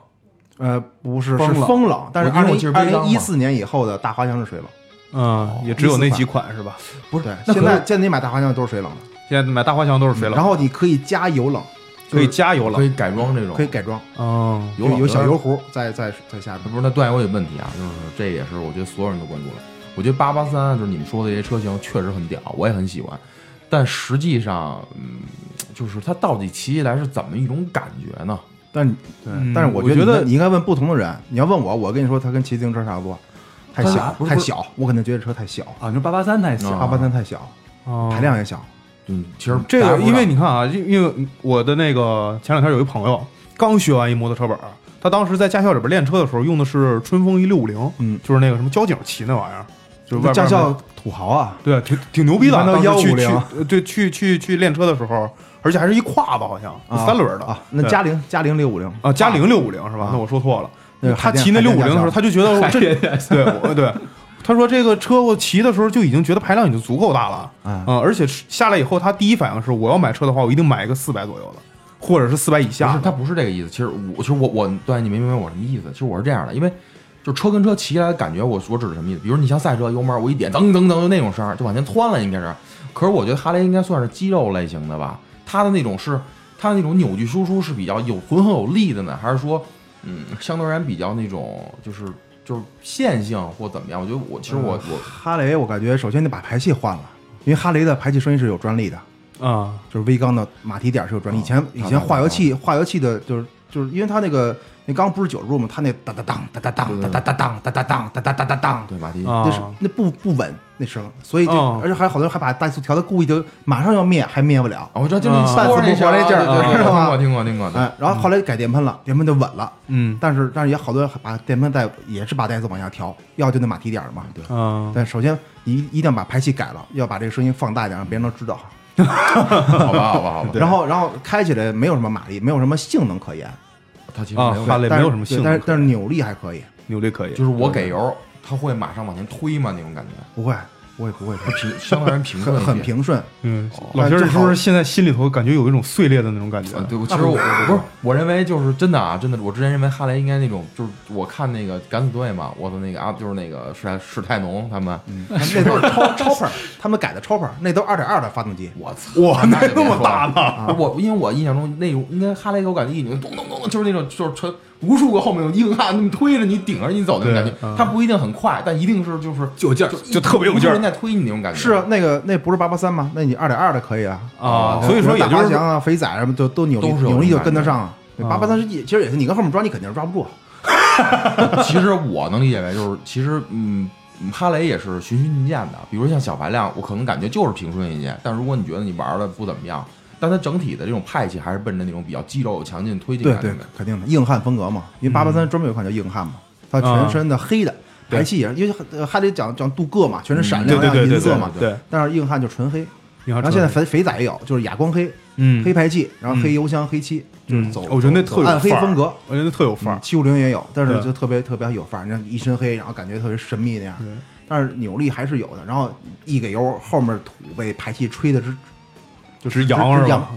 呃，不是，是风冷，但是二零一四年以后的大滑翔是水冷，嗯，也只有那几款是吧？不是？对，现在现在你买大滑翔都是水冷的，现在买大滑翔都是水冷，然后你可以加油冷，可以加油了。可以改装这种，可以改装，嗯，有有有小油。壶在在在下边。不是，那段友有问题啊，就是这也是我觉得所有人都关注了。我觉得八八三就是你们说的这些车型确实很屌，我也很喜欢，但实际上，嗯，就是它到底骑起来是怎么一种感觉呢？但对但是我我觉得觉得你应该问不同的人。你要问我，我跟你说，它跟骑自行车差不多，太小太小，我可能觉得车太小，啊，你说八八三太啊小，八八三太小，哦排量也小。嗯，其实这个，因为你看啊，因因为我的那个前两天有一朋友刚学完一摩托车本儿，他当时在驾校里边练车的时候用的是春风一六五零，嗯，就是那个什么交警骑那玩意儿，就是驾校土豪啊，对，挺挺牛逼的。一般都当时去150去呃对去去去练车的时候，而且还是一胯子，好像啊三轮的。啊，那嘉陵嘉陵六五零。啊，嘉陵六五零是吧？啊？那我说错了。他骑那六五零的时候，他就觉得这对我对，他说这个车我骑的时候就已经觉得排量已经足够大了啊嗯，而且下来以后，他第一反应是我要买车的话，我一定买一个四百左右的，或者是四百以不是，下。他不是这个意思。其实我，其实我我对你没明白我什么意思。其实我是这样的，因为就车跟车骑起来的感觉，我我指的什么意思？比如你像赛车油门，我一点噔噔噔就那种声儿，就往前窜了，应该是。可是我觉得哈雷应该算是肌肉类型的吧，它的那种是它的那种扭矩输出是比较有浑厚有力的呢，还是说嗯相对而言比较那种就是就是线性或怎么样？我觉得我其实我我哈雷，我感觉首先得把排气换了，因为哈雷的排气声音是有专利的，啊，就是微缸的马蹄点是有专利。以前哦以前化油器化油器的，就是就是因为它那个那缸不是九十度吗？它那哒哒当哒哒当哒哒哒当哒哒当哒哒哒哒当，对马蹄啊那是那不不稳那声，所以就哦而且还有好多人还把怠速调的故意就马上要灭，还灭不了。啊，我知道就是半死不活那劲儿对对对知道吗听过听过听过。哎，然后后来改电喷了，电喷就稳了。嗯但是但是也好多人把电喷带也是把带子往下调，要就那马蹄点儿嘛。对。啊，但首先一一定要把排气改了，要把这个声音放大一点，让别人都知道。好吧好吧好吧，然后然后开起来没有什么马力，没有什么性能可言，它其实没有啊哈雷但是没有什么性能对但是但是扭力还可以，扭力可以，就是我给油，它会马上往前推吗？那种感觉，不会我也不会，它平相对而言平顺很平顺。嗯哦，老薛那正好是不是现在心里头感觉有一种碎裂的那种感觉啊，？对，我其实我不是，我认为就是真的啊，真的，我之前认为哈雷应该那种，就是我看那个敢死队嘛，我的那个啊，就是那个史泰史泰农他们，那都是超超跑他们改的超跑那都二点二的发动机。我操，哇，那那么大呢？呢？我因为我印象中那种应该哈雷给我感觉一拧咚咚咚，就是那种就是纯无数个后面有硬汉那么推着你顶着你走那种感觉对嗯，它不一定很快，但一定是就是有劲儿就就特别有劲儿人在推你那种感觉。是啊，那个那不是八八三吗？那你二点二的可以啊。啊，哦所以说也就是滑翔啊、肥仔什么就都扭力都是有扭力就跟得上啊。八八三实际其实也是你跟后面抓，你肯定是抓不住。其实我能理解为就是，其实嗯，哈雷也是循序渐进的。比如像小排量，我可能感觉就是平顺一些，但如果你觉得你玩的不怎么样，但它整体的这种派系还是奔着那种比较肌肉强劲、推进对对的。，肯定的，硬汉风格嘛。因为八八三专门有一款叫硬汉嘛，它全身的黑的对排气也是，因为呃还得讲讲镀铬嘛，全身闪亮亮对对对对银色嘛。对，但是硬汉就纯黑，然然后现在肥肥仔也有，就是哑光黑，嗯黑排气，然后黑油箱、黑漆，就是走。我觉得那特有暗黑风格。我觉得特有范儿。七五零也有，但是就特别特别有范儿，你看一身黑，然后感觉特别神秘那样。但是扭力还是有的，然后一给油，后面土被排气吹的直，就是扬是吧？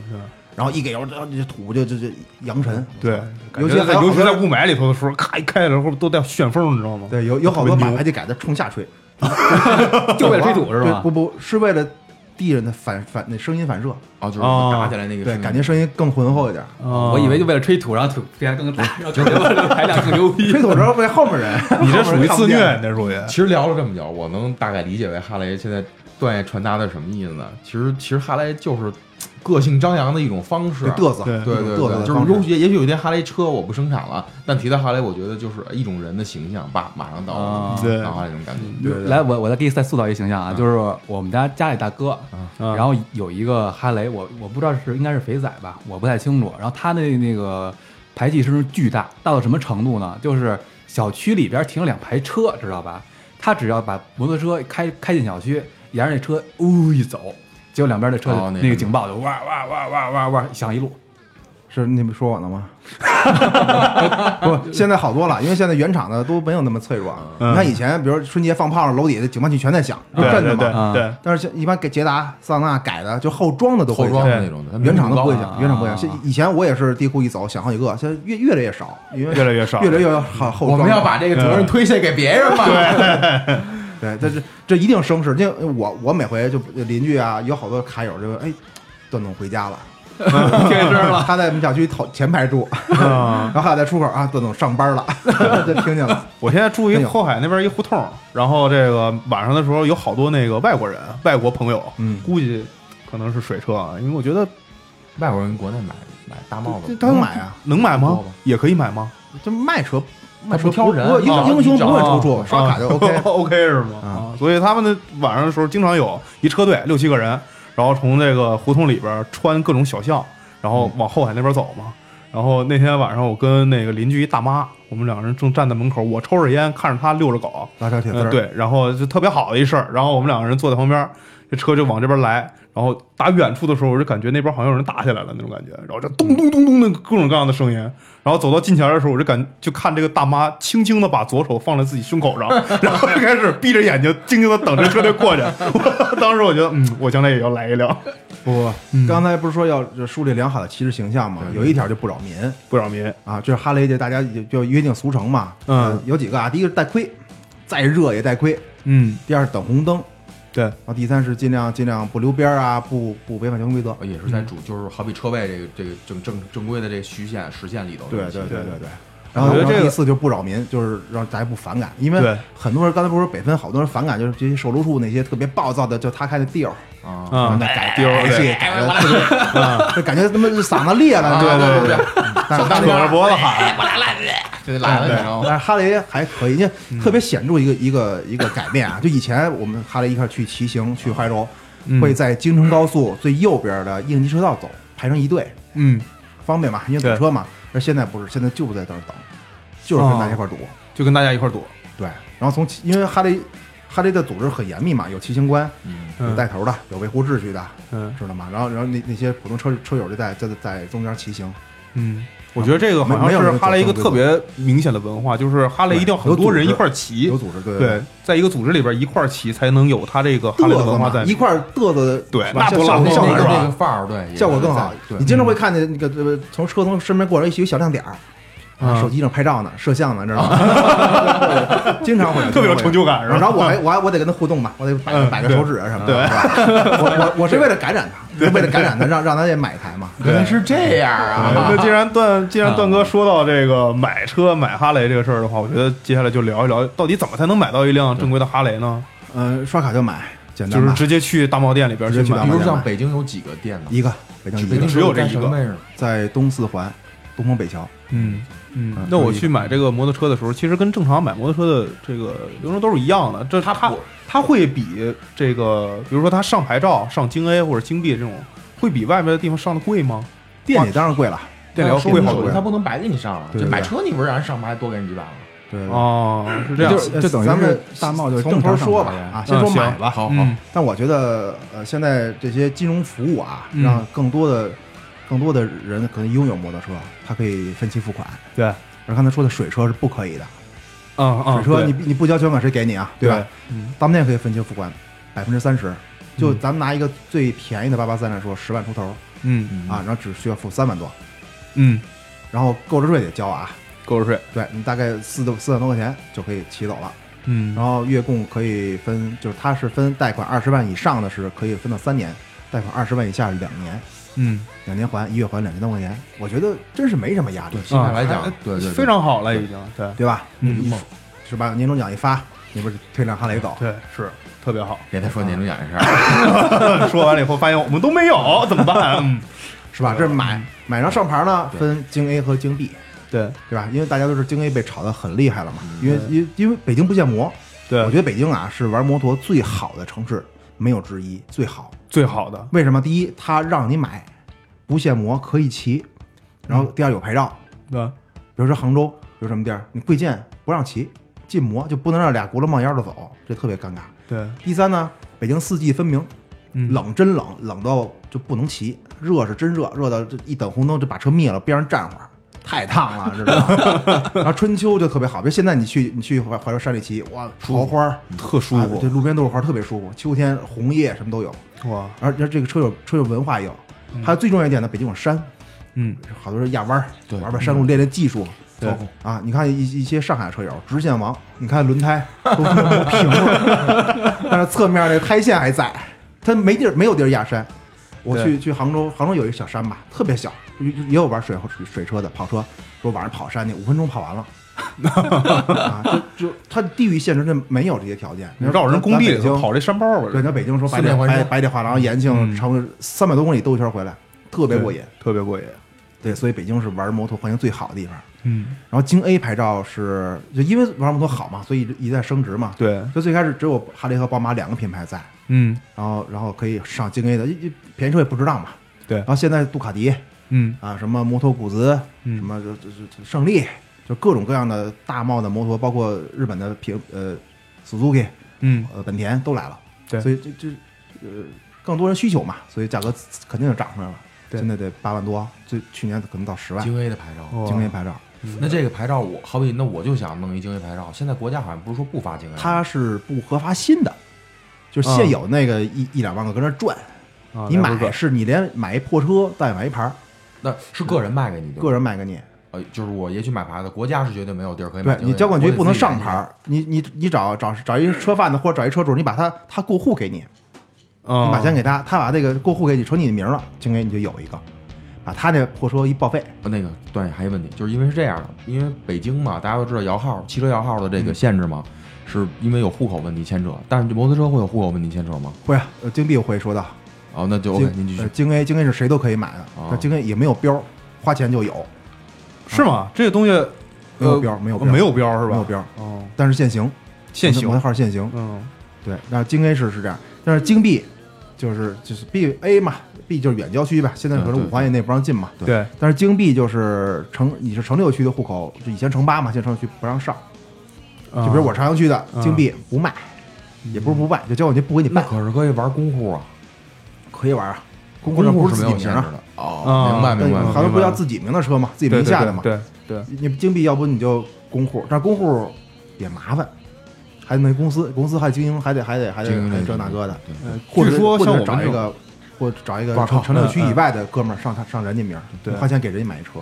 然后一给油，这这土就就就扬尘。对，尤其还有尤其在雾霾里头的时候，咔一开了后都带旋风，你知道吗？对，有有好多特别牛把排气改的冲下吹，就为了吹土是吧？不不，是为了地上的反反那声音反射，啊，就是哦打起来那个声对，感觉声音更浑厚一点。哦我以为就为了吹土，然后土变得更大，然后吹的排量更牛逼。吹土时候为后面人，你这属于自虐。你这属于其实聊了这么久，我能大概理解为哈雷现在段业传达的什么意思呢？其实其实哈雷就是个性张扬的一种方式，嘚瑟，对对对嘚瑟就是有也也许有一天哈雷车我不生产了，但提到哈雷，我觉得就是一种人的形象，爸马上到啊了对脑海里那种感觉。对对来，我我再给你再塑造一个形象啊，就是我们家家里大哥，啊然后有一个哈雷，我我不知道是应该是肥仔吧，我不太清楚。然后他那那个排气声巨大，大到什么程度呢？就是小区里边停了两排车，知道吧？他只要把摩托车开开进小区，沿着那车呜一走，结果两边的车哦那个那个警报就哇哇哇哇哇哇响一路。是你们说我呢吗？不，现在好多了，因为现在原厂的都没有那么脆弱。嗯你看以前，比如春节放炮，楼底下警报器全在响，对震的对嘛。对对，但是现一般给捷达、桑塔纳改的，就后装的都会后装响，的那种的，原厂的不会高响，原厂不会响。现以前我也是地库一走响好几个，现在越越来越少，因为越来越少越来越好后装。我们要把这个责任推卸给别人嘛？对，这这这一定生事。因为我我每回就邻居啊，有好多卡友就哎，段总回家了，贴身了。他在我们小区头前排住，啊然后还有在出口啊，段总上班了，就听见了。我现在住一后海那边一胡同，然后这个晚上的时候有好多那个外国人、外国朋友，嗯估计可能是水车啊，因为我觉得外国人国内买买大帽子，能买啊？能买吗？也可以买吗？就卖车，卖车挑人英啊英雄不会出处，啊刷卡就 OK。OK 是吗？所以他们的晚上的时候经常有一车队六七个人，然后从这个胡同里边穿各种小巷，然后往后海那边走嘛。然后那天晚上我跟那个邻居一大妈，我们两个人正站在门口，我抽着烟看着她遛着狗，嗯，拉车铁丝儿，对，然后就特别好的一事儿。然后我们两个人坐在旁边，这车就往这边来。然后打远处的时候，我就感觉那边好像有人打起来了那种感觉，然后这咚咚咚咚的各种各样的声音。然后走到近前的时候，我就感就看这个大妈轻轻的把左手放在自己胸口上，然后就开始闭着眼睛静静的等着车队过去。我当时我觉得，嗯，我将来也要来一辆，不 刚才不是说要就树立良好的骑士形象吗？有一条就不扰民不扰民。啊，就是哈雷，就大家就就约定俗成嘛。嗯呃，有几个啊，第一个是戴盔，再热也戴盔；嗯，第二是等红灯，对，然后第三是尽量尽量不留边儿啊，不不违反交通规则。也是在主，就是好比车位这个这个正正正规的这个虚线实线里头。对对对对对对。然后我觉得这个然后第四就不扰民，就是让大家不反感，因为对很多人刚才不是说北分好多人反感，就是这些售楼处那些特别暴躁的，就他开的地儿，啊，啊，那改丢改戏改的特别，就感觉他妈嗓子裂了，对对对对，但是扯着脖子喊，我来了，你知道吗？但是哈雷还可以，因为特别显著一个一个一个改变啊！就以前我们哈雷一块去骑行去怀柔，嗯会在京承高速最右边的应急车道走，排成一队，嗯，方便嘛，因为堵车嘛。而现在不是，现在就不在那儿等，就是跟大家一块儿堵。就跟大家一块儿堵。对，然后从骑因为哈雷哈雷的组织很严密嘛，有骑行官，嗯，嗯有带头的，有维护秩序的，嗯知道吗？然后然后那那些普通车车友就在在在中间骑行，嗯，我觉得这个好像是哈雷一个特别明显的文化，就是哈雷一定要很多人一块儿骑有，组织，对对，在一个组织里边一块儿骑，才能有他这个哈雷的嘚瑟文化在一块嘚瑟，对那多浪漫效效果是吧？那个范儿，对，效果更好。你，经常会看见那个呃从车从身边过来一些小亮点儿，啊手机上拍照呢，摄像呢，知道吗？经常会有，特别有成就感是吧？然后我还我还我得跟他互动嘛，我得摆摆个手指啊什么的，对。是吧？我我我是为了感染他，是 为了感染他，让让他也买一台嘛。原来是这样啊！那既然段既然段哥说到这个买车买哈雷这个事儿的话，我觉得接下来就聊一聊，到底怎么才能买到一辆正规的哈雷呢？嗯，刷卡就买，简单就是直接去大贸店里边去买比如像北京有几个店呢？一个北京只有这一个？在东四环东风北桥，嗯嗯嗯，那我去买这个摩托车的时候，其实跟正常买摩托车的这个流程都是一样的。这它它它会比这个，比如说它上牌照、上京 A 或者京 B 这种，会比外面的地方上的贵吗？店里当然贵了，店里要收贵好多他不能白给你上啊！这买车你不是让人上牌多给你几百吗？对对哦，是这样就。就等于是咱们大贸就从正常头说吧啊，先说买吧。好好，嗯但我觉得，呃，现在这些金融服务啊，嗯让更多的、更多的人可能拥有摩托车，他可以分期付款。对，而刚才说的水车是不可以的，嗯嗯，水车你你不交全款谁给你啊？对。吧？嗯。大贸店可以分期付款，百分之三十。就嗯咱们拿一个最便宜的八八三来说，十万出头。嗯。啊，然后只需要付三万多，嗯，然后购置税得交啊，购置税，对你大概四多四万多块钱就可以骑走了。嗯。然后月供可以分，就是它是分贷款二十万以上的是可以分到三年，贷款二十万以下是两年，嗯，两年还，一月还两千多块钱，我觉得真是没什么压力，现在来讲啊，对对对非常好了，已经，对对吧？嗯是吧？年终奖一发，你不是推辆哈雷走？对，是特别好。别再说年终奖这事儿，说完了以后，发现我们都没有，怎么办？嗯，是吧？这买买上上牌呢，分京 A 和京 B，对对吧？因为大家都是京 A 被炒得很厉害了嘛，嗯因为因因为北京不限摩，对，我觉得北京啊是玩摩托最好的城市，没有之一，最好。最好的，为什么？第一，它让你买不限摩，可以骑；然后第二有牌照，对，比如说杭州有什么地儿，你贵贱不让骑，禁摩就不能让俩轱辘冒烟的走，这特别尴尬。对，第三呢，北京四季分明，嗯，冷真冷，冷到就不能骑；热是真热，热到这一等红灯就把车灭了，边上站会儿，太烫了，知道吗？然后春秋就特别好，比如现在你去你去怀怀柔山里骑，哇，桃花儿特舒服啊这，路边都是花，特别舒服。秋天红叶什么都有，哇，而且这个车有车有文化也有。还有最重要一点呢，北京有山，嗯，好多人压弯儿，对玩玩山路练练技术。对啊，你看一一些上海车友直线王，你看轮胎 都磨平了，但是侧面那胎线还在，它没地儿没有地儿压山。我去去杭州，杭州有一个小山吧，特别小，也也有玩水水水车的跑车，说晚上跑山去，五分钟跑完了。啊，就就它地域限制，这没有这些条件。你绕人工地里头跑这山包吧，对，在北京说白铁四面环山白白天画廊、延庆，嗯差不多三百多公里兜一圈回来，特别过瘾。特别过瘾。对，所以北京是玩摩托环境最好的地方。嗯，然后京 A 牌照是就因为玩摩托好嘛，所以一直升值嘛。对，就最开始只有哈雷和宝马两个品牌在，嗯然后然后可以上京 A 的，便宜车也不值当嘛。对然后现在杜卡迪嗯啊，什么摩托古兹，嗯什么就就就胜利，就各种各样的大贸的摩托，包括日本的平呃 Suzuki 嗯，呃本田都来了。对所以这这呃更多人需求嘛，所以价格肯定就涨上来了。对现在得八万多，最去年可能到十万。京 A 的牌照。哦京 A 牌照，那这个牌照我好比那我就想弄一京 A 牌照，现在国家好像不是说不发京 A，它是不核发新的，就是现有那个一一两万个搁那转，啊你买是你连买一破车再买一牌儿，那是个人卖给你的，个人卖给你。呃，就是我也许买牌子，国家是绝对没有地儿可以买。对你交管局不能上牌儿，你你你找找找一车贩子或者找一车主，你把他他过户给你，啊，你把钱给他，他把这个过户给你，成你的名儿了，京 A 你就有一个，把他那破车一报废，那个对，还有问题，就是因为是这样的，因为北京嘛，大家都知道摇号汽车摇号的这个限制嘛，是因为有户口问题牵扯，但是摩托车会有户口问题牵扯吗？会啊，呃京 B 我会说到，哦，那就 OK，京您继续呃。京 A 京 A 是谁都可以买的哦，但京 A 也没有标，花钱就有，是吗？这个东西呃没有标，没有标没有标是吧？没有标，哦，但是限行，限行摩托号限行。嗯对，那京 A 是是这样，但是京 B 就是就是 B A 嘛，B 就是远郊区吧，现在可能五环以内不让进嘛。对，但是京 B 就是城，你是城六区的户口，就以前城八嘛，现在城六区不让上。就比如我朝阳区的嗯京 B 不卖，也不是不卖，就交管局不给你那办，可是可以玩公户啊，可以玩啊。公公户是自己名的。哦，啊明白明白。但好像不是要自己名的车嘛，自己名下的嘛。对对，你金币要不你就公户，但是公户也麻烦，还得那公司，公司还经营，还得还得还得这那个的。或者说像我找一个，或者找一个城城六区嗯以外的哥们儿上他上人家名儿，花钱给人家买一车。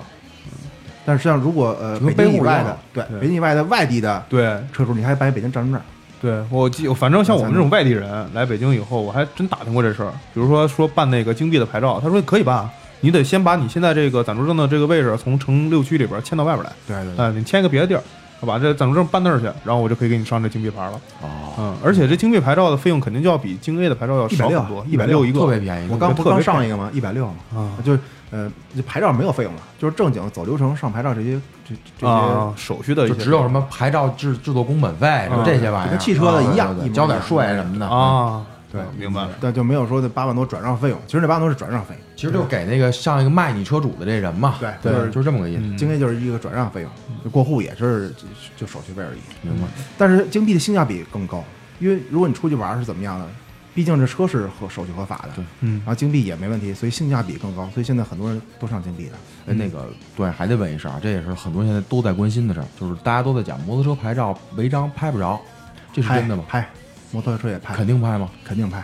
但是实际上，如果呃北京以外的，对对北京以外的外地的对车主，你还办一北京站证证，对，我记，反正像我们这种外地人来北京以后，我还真打听过这事儿。比如说说办那个京 B 的牌照，他说可以办，你得先把你现在这个暂住证的这个位置从城六区里边迁到外边来，对对对，啊，你迁一个别的地儿，把这暂住证办那儿去，然后我就可以给你上这京 B 牌了。哦，嗯，而且这京 B 牌照的费用肯定就要比京 A 的牌照要少很多，一百六一个，特别便宜。我刚不刚上一个吗？一百六嘛，啊就是呃这牌照没有费用了，就是正经走流程上牌照这些这这些啊，手续的一些就只有什么牌照制制作工本费，就这些玩意儿，跟汽车的一样交点税什么的。啊，对明白了。但就没有说这八万多转让费用，其实那八万多是转让费，其实就给那个上一个卖你车主的这人嘛，对对，就是就是这么个意思。嗯京 A 就是一个转让费用，就过户也是就就手续费而已。明白？但是京 B 的性价比更高，因为如果你出去玩是怎么样的，毕竟这车是合手续合法的，对嗯然后金币也没问题，所以性价比更高，所以现在很多人都上金币的。哎，那个对，还得问一声啊，这也是很多人现在都在关心的事儿，就是大家都在讲摩托车牌照违章拍不着，这是真的吗？拍，摩托车也拍，肯定拍吗？肯定拍。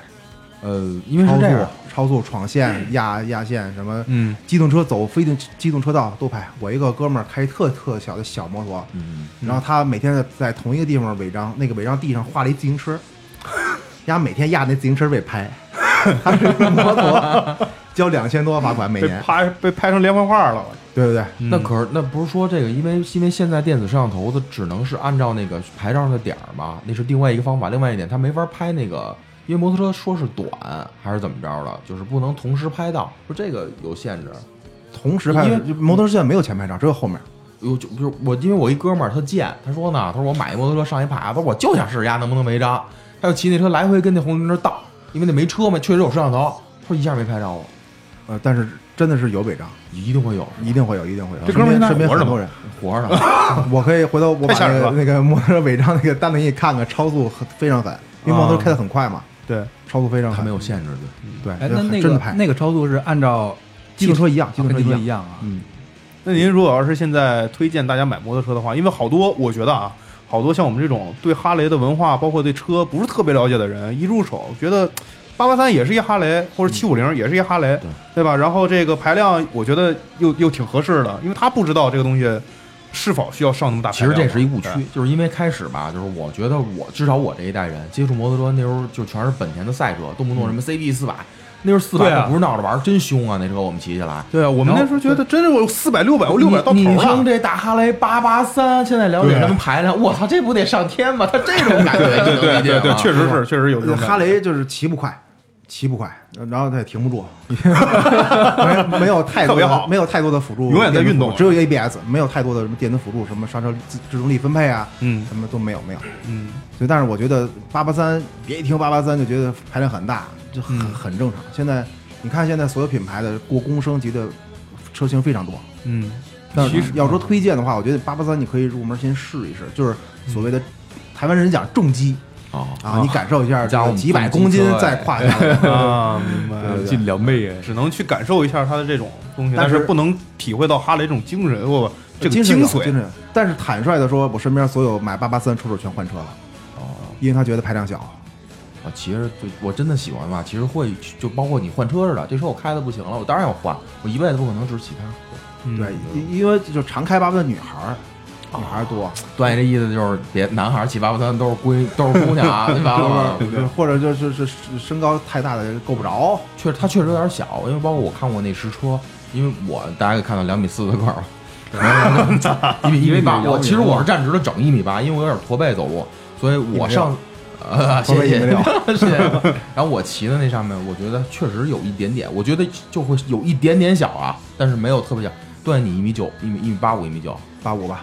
呃，因为超速是这样，、超速、闯线、压压线，什么嗯机动车走非机机动车道都拍。我一个哥们儿开特特小的小摩托，嗯，然后他每天在同一个地方违章，那个违章地上画了一自行车，丫每天压那自行车被拍，他这个摩托交两千多罚款每年。拍被拍成连环画了。对对对，那可是那不是说这个，因为因为现在电子摄像头的只能是按照那个牌照上的点儿嘛，那是另外一个方法。另外一点，它没法拍那个，因为摩托车说是短还是怎么着的，就是不能同时拍到，说这个有限制。同时拍因为摩托车现在没有前排照，只有后面。有就比如我，因为我一哥们儿他贱，他说呢，他说我买一摩托车上一牌子，我就想试试丫能不能违章，他就骑那车来回跟那红绿灯那儿倒，因为那没车嘛，确实有摄像头，他说一下没拍着我，呃，但是真的是有违章，一定会有，一定会有，一定会有。这哥们儿现在身边活着呢很多人，活着。呢。我可以回头我把太吓人了。那个那个摩托车违章那个单子给你看看，超速很非常狠，因为摩托车开的很快嘛，对，超速非常他狠。没有限制对，对，哎，那那个真的拍那个超速是按照机动车一样，机动车一。样啊？嗯，那您如果要是现在推荐大家买摩托车的话，因为好多我觉得啊，好多像我们这种对哈雷的文化，包括对车不是特别了解的人，一入手觉得八八三也是一哈雷，或者七五零也是一哈雷，对对吧？然后这个排量，我觉得又又挺合适的，因为他不知道这个东西是否需要上那么大其排量其。实这是一误区，就是因为开始吧，就是我觉得我至少我这一代人接触摩托车那时候就全是本田的赛车，动不动什么 CB 四百，那时候四百，不是闹着玩儿，真凶啊！那车我们骑起来。对啊，我们那时候觉得真是我四百六百，我六百到头你你听。这大哈雷八八三，现在了解对什么排量？我操，这不得上天吗？他这种感觉，对对对对对，确实实是确实有这种哈雷就是骑不快，骑不快，然后它也停不住，没没有太多没有太多的辅助，永远在运动只有 ABS，没有太多的什么电子辅助，什么刹车自制动力分配啊，嗯什么都没有没有。嗯所以，但是我觉得八八三，别一听八八三就觉得排量很大，这很、嗯很正常。现在你看，现在所有品牌的过公升级的车型非常多。嗯，但其实是要说推荐的话，我觉得八八三你可以入门先试一试，就是所谓的台湾人讲重机哦啊，你感受一下几百公斤重机车再跨下来。啊，明白了。进两倍哎，只能去感受一下它的这种东西，但是不能体会到哈雷这种精神或这个精髓。精神精神。但是坦率的说，我身边所有买八八三车主全换车了，哦因为他觉得排量小。啊，其实就我真的喜欢吧，其实会就包括你换车似的，这车我开的不行了，我当然要换，我一辈子不可能只骑它。嗯对，因因为就常开八八的女孩女孩儿多，段爷这意思就是别男孩儿骑八八三都是闺都是姑娘啊？对或者就是是是身高太大的够不着。确实，它确实有点小，因为包括我看过那实车，因为我大家可以看到两米四的个儿，一米一米八，我其实我是站直了整一米八，因为我有点驼背走路，所以我上。呃，谢谢 谢谢。然后我骑的那上面，我觉得确实有一点点，我觉得就会有一点点小啊，但是没有特别小。对，你一米九，一米一米八五，一米九，八五吧，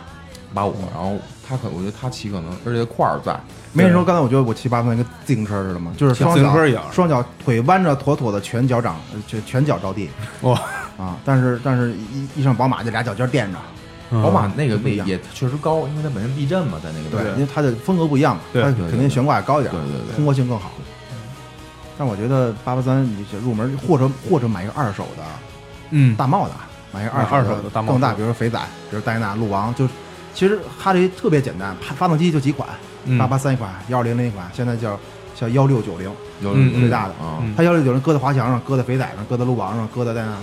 八五。然后他可，我觉得他骑可能，而且块儿在，没人说刚才我觉得我骑八分跟自行车似的吗？就是双脚自行车一样双脚腿弯着妥妥的全脚掌，呃全全脚着地哇，啊！但是但是一一上宝马就俩脚尖垫着，宝马那个不一样也确实高，因为它本身避震嘛，在那个对，地因为它的风格不一样嘛，对肯定悬挂也高一点，对对对。通过性更好。但我觉得八八三你入门或者或者买一个二手的嗯，大帽的，买一个买二手手的大帽更大，比如说肥仔，比如戴纳、路王，就其实哈雷特别简单，发发动机就几款，嗯。八八三一款，幺二零零一款，现在叫叫幺六九零，最大的。啊，嗯它幺六九零搁在华强上，搁在肥仔上，搁在路王上，搁在戴纳，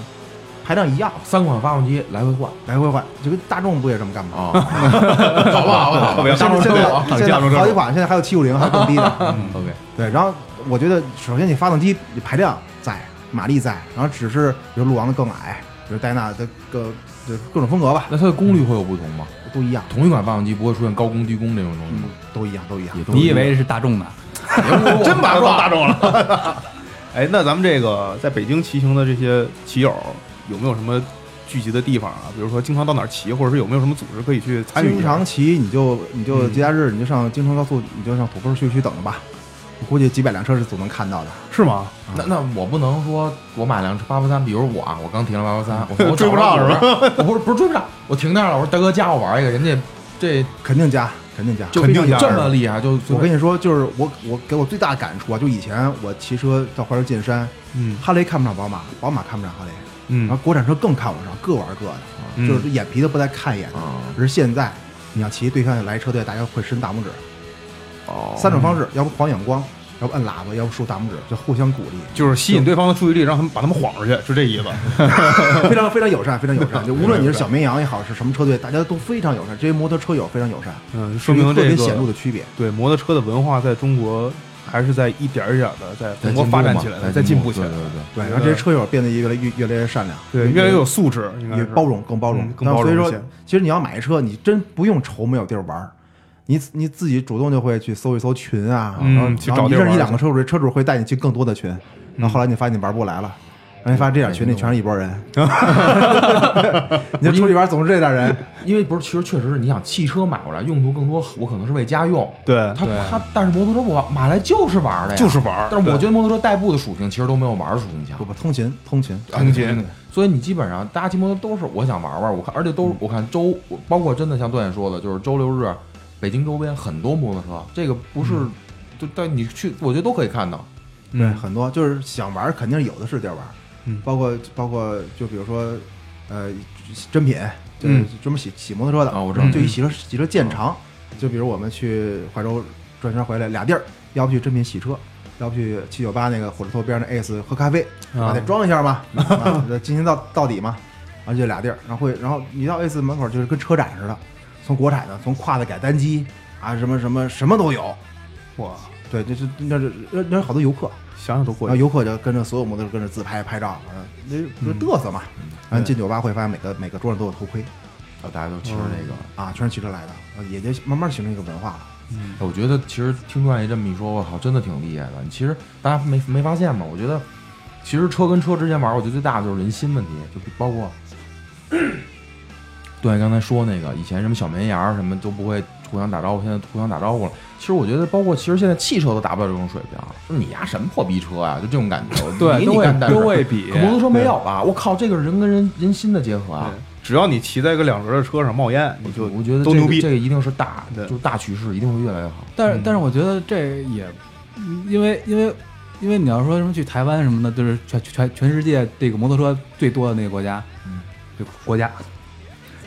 排量一样，三款发动机来回换。来回换，就跟大众不也这么干吗？啊，好吧好吧好。吧，现在 现在大众现在大众车好几款，现在还有七五零，还有更低的。嗯 OK，对，然后我觉得首先你发动机排量在，马力在，然后只是比如路王的更矮，比如戴纳的各就各种风格吧，那它的功率会有不同吗？都一样，同一款发动机不会出现高功低功这种东西嗯吗？，都一样，都一样。你以为是大众的？真把它当大众了。哎，那咱们这个在北京骑行的这些骑友，有没有什么聚集的地方啊？比如说经常到哪儿骑，或者是有没有什么组织可以去参与经？常骑你就你就嗯节假日你就上京承高速，你就上土坡休息区等着吧。我估计几百辆车是总能看到的。是吗？那那我不能说我买辆八八三，比如我啊，我刚停了八八三，我说我 追不上是吧吧？我不是不是追不上，我停那儿了，我说大哥加我玩一个，人家这肯定加，肯定加，就肯定加这么厉害，就我跟你说，就是我我给我最大的感触啊，就以前我骑车到怀柔进山，嗯哈雷看不上宝马，宝马看不上哈雷，然后嗯国产车更看不上，各玩各的，嗯就是眼皮都不带看一眼的。啊而是现在，你要骑对向来车队，大家会伸大拇指，哦，三种方式，要不晃眼光，要不摁喇叭，要不竖大拇指，就互相鼓励，就是吸引对方的注意力，让他们把他们晃出去，是这意思。非常非常友善，非常友善。就无论 你是小绵羊也好，是什么车队，大家都非常友善。这些摩托车友非常友善，嗯，说明这特别显著的区别。对摩托车的文化在中国还是在一点儿一点的在在中国发展起来的，在进步起来对的。对。对，对，然后这些车友变得越来越越来越善良，对，越来越有素质，也包容，更包容。嗯，更包容所以说一些，其实你要买车，你真不用愁没有地儿玩儿，你你自己主动就会去搜一搜群啊，嗯然后去然后一认识一两个车主，车主会带你去更多的群，然后后来你发现你玩不过来了。发现这点群里全是一拨人，你就出去玩总是这点人，因为不是，其实确实是，你想汽车买过来用途更多，我可能是为家用，对，它对它，但是摩托车我买来就是玩的呀，就是玩但是我觉得摩托车代步的属性其实都没有玩的属性强。不。不通勤通勤，通勤所以你基本上大家骑摩托都是我想玩玩，我看而且都我看周，包括真的像段爷说的，就是周六日，北京周边很多摩托车，这个不是，就但你去，我觉得都可以看到。对，嗯。很多就是想玩，肯定有的是地儿玩，嗯。包括包括就比如说，呃，真品，就是嗯。专门洗洗摩托车的啊我知道就一洗车洗车见长，就比如我们去怀州转圈回来俩地儿，要不去真品洗车，要不去七九八那个火车头边的 ACE 喝咖啡，啊啊，得装一下嘛，啊 进行到到底嘛，然后就俩地儿，然后会，然后你到 ACE 门口就是跟车展似的，从国产的，从跨的改单机啊，什么什么什么都有，哇，对，这是那这那那好多游客，想想都过瘾。然后游客就跟着所有摩托车跟着自拍拍照，嗯，那就嘚瑟嘛。然后进酒吧会发现每个每个桌上都有头盔啊，大家都骑着那个。啊，全是骑车来的，呃也就慢慢形成一个文化了。嗯我觉得其实听段爷这么一说，我靠，真的挺厉害的。其实大家没没发现吗？我觉得其实车跟车之间玩，我觉得最大的就是人心问题，就包括 段爷刚才说那个以前什么小绵羊什么都不会互相打招呼，现在互相打招呼了。其实我觉得，包括其实现在汽车都达不到这种水平，说你丫什么破逼车啊，就这种感觉。对，比都会都会比摩托车没有吧？我靠，这个人跟人人心的结合啊！只要你骑在一个两轮的车上冒烟，你就我觉得这个都牛逼。这个一定是大，对就大趋势，一定会越来越好。但是嗯但是我觉得这也，因为因为因为你要说什么去台湾什么的，就是全全全世界这个摩托车最多的那个国家，嗯，这个国家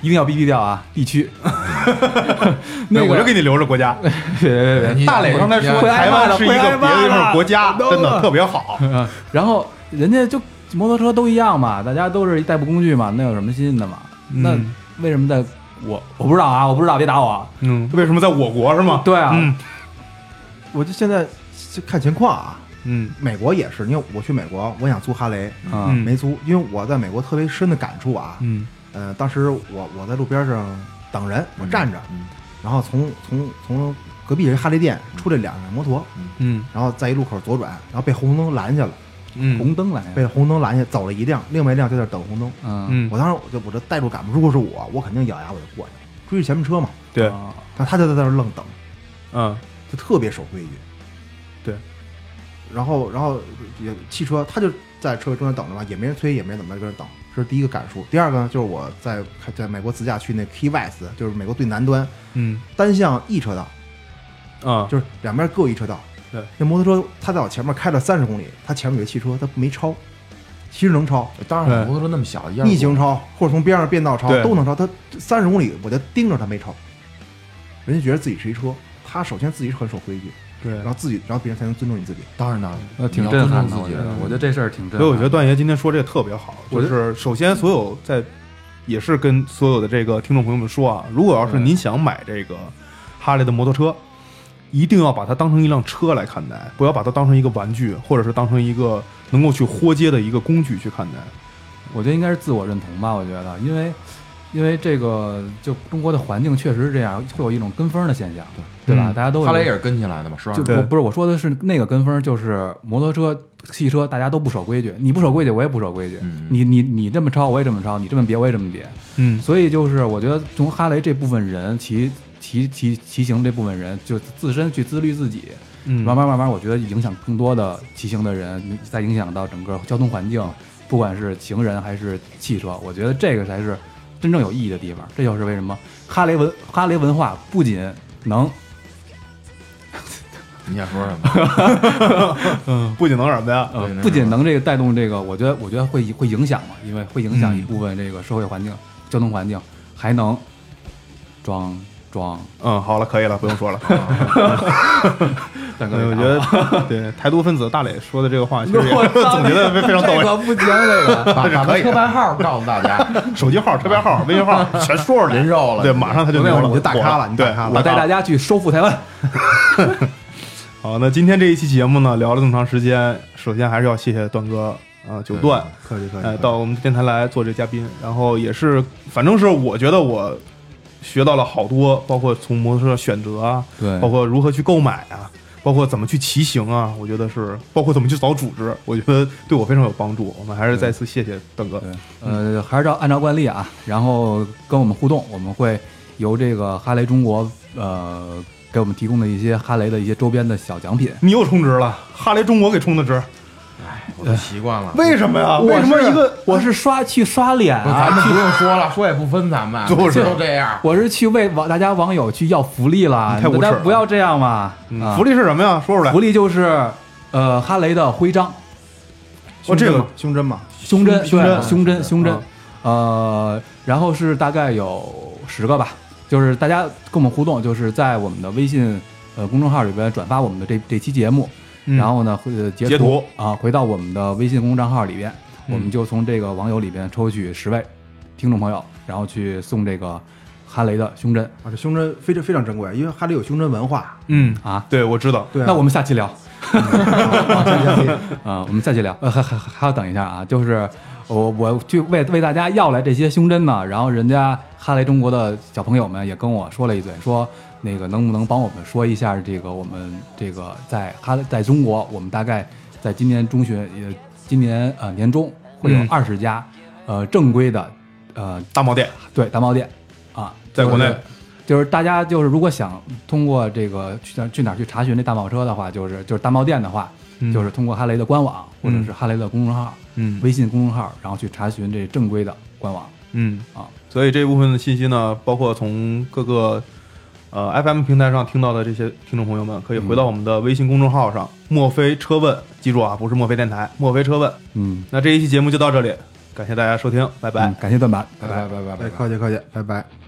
一定要逼逼掉啊，地区。那个我就给你留着国家。别别别大磊刚才说台湾是一个别的的地方国家，真的特别好。然后人家就摩托车都一样嘛，大家都是代步工具嘛，那有什么新的嘛？那嗯为什么在我我不知道啊，我不知道，别打我啊。嗯，为什么在我国是吗？对啊，嗯我就现在就看情况啊，嗯美国也是，因为我去美国，我想租哈雷，啊嗯没租，因为我在美国特别深的感触啊，嗯呃，当时我我在路边上等人，我站着，嗯然后从从从隔壁有一哈雷店出来两辆摩托，嗯然后在一路口左转，然后被红灯拦下了，嗯红灯来被红灯拦下，走了一辆，另外一辆就在那等红灯。嗯嗯，我当时我就我这代入感，如果是我，我肯定咬牙我就过去，追着前面车嘛。对，啊但他就在那儿愣等，嗯就特别守规矩。对，然后然后也汽车，他就在车中间等着吧，也没人催，也没人怎么着，跟那等。这是第一个感触。第二个呢，就是我在在美国自驾去那 Key West，就是美国最南端，嗯单向一车道，啊就是两边各一车道。对，那摩托车他在我前面开了三十公里，他前面有个汽车，他没超，其实能超，当然了，摩托车那么小，一样逆行超或者从边上变道超都能超。他三十公里我就盯着他没超，人家觉得自己是一车，他首先自己是很守规矩，对然。后自己，然后别人才能尊重你自己。当然当然，那，挺震撼的，我觉得，我觉得这事儿挺震撼。所以我觉得段爷今天说这个特别好，就是首先所有在也是跟所有的这个听众朋友们说啊，如果要是您想买这个哈雷的摩托车，一定要把它当成一辆车来看待，不要把它当成一个玩具，或者是当成一个能够去豁街的一个工具去看待。我觉得应该是自我认同吧。我觉得，因为因为这个就中国的环境确实是这样，会有一种跟风的现象，对吧？嗯大家都有哈雷也是跟起来的嘛，是吧？对就不是我说的是那个跟风，就是摩托车、汽车，大家都不守规矩，你不守规矩，我也不守规矩。嗯你你你这么超，我也这么超；你这么别，我也这么别。嗯所以就是我觉得从哈雷这部分人骑骑骑骑行这部分人，就自身去自律自己，嗯慢慢慢慢，我觉得影响更多的骑行的人，再影响到整个交通环境，不管是行人还是汽车，我觉得这个才是真正有意义的地方。这就是为什么哈雷文哈雷文化不仅能 你想说什么？嗯，不仅能什么呀？呃不仅能这个带动这个，我觉得我觉得会会影响嘛，因为会影响嗯一部分这个社会环境、交通环境，还能装装。嗯，好了，可以了，不用说了。大 哥，嗯，我觉得 对台独分子大磊说的这个话，其实总结的非常到位。这个不行，这个把把他车牌号告诉大家，手机号、车牌号、微信号全说出来，人肉了对，马上他就没有你就大咖了你对我带大家去收复台湾。好，那今天这一期节目呢，聊了这么长时间，首先还是要谢谢段哥啊，九段，客气客气哎，到我们电台来做这嘉宾，然后也是，反正是我觉得我学到了好多，包括从摩托车选择啊，对包括如何去购买啊，包括怎么去骑行啊，我觉得是，包括怎么去找组织，我觉得对我非常有帮助。我们还是再次谢谢邓哥。对，呃，还是照按照惯例啊，然后跟我们互动，我们会由这个哈雷中国呃给我们提供的一些哈雷的一些周边的小奖品。你又充值了，哈雷中国给充的值，我都习惯了。为什么呀？为我是什么一个我是刷去刷脸不咱啊，们不用说了，说也不分咱们，就是都这样。我是去为网大家网友去要福利了大家不要这样嘛。福利是什么呀？说出来福。利就是呃哈雷的徽章、哦，这个胸针嘛，胸针、胸针胸针、胸针啊，呃，然后是大概有十个吧，就是大家跟我们互动，就是在我们的微信呃公众号里边转发我们的这这期节目，嗯然后呢，会截截图啊，回到我们的微信公众账号里边，嗯我们就从这个网友里边抽取十位听众朋友，然后去送这个哈雷的胸针啊，这胸针非常非常珍贵，因为哈雷有胸针文化。嗯，啊。对，我知道。对啊，那我们下期聊下期 啊、我们下期聊。呃，还还还要等一下啊，就是我我去为为大家要来这些胸针呢，然后人家哈雷中国的小朋友们也跟我说了一嘴，说那个能不能帮我们说一下这个我们这个在哈在中国，我们大概在今年中旬也今年呃年中会有嗯。二十家、呃正规的呃大贸店。对大贸店啊，在国内。就是就是大家就是如果想通过这个去哪去哪儿去查询这大贸车的话，就是就是大贸店的话，嗯。就是通过哈雷的官网或者嗯是哈雷的公众号、嗯。微信公众号，然后去查询这正规的官网。嗯。啊。所以这部分的信息呢，包括从各个呃 FM 平台上听到的这些听众朋友们，可以回到我们的微信公众号上“墨菲车问”，记住啊，不是墨菲电台，墨菲车问。嗯，那这一期节目就到这里，感谢大家收听，拜拜。嗯感谢段板，拜拜拜拜拜哎，拜。客气客气，拜拜。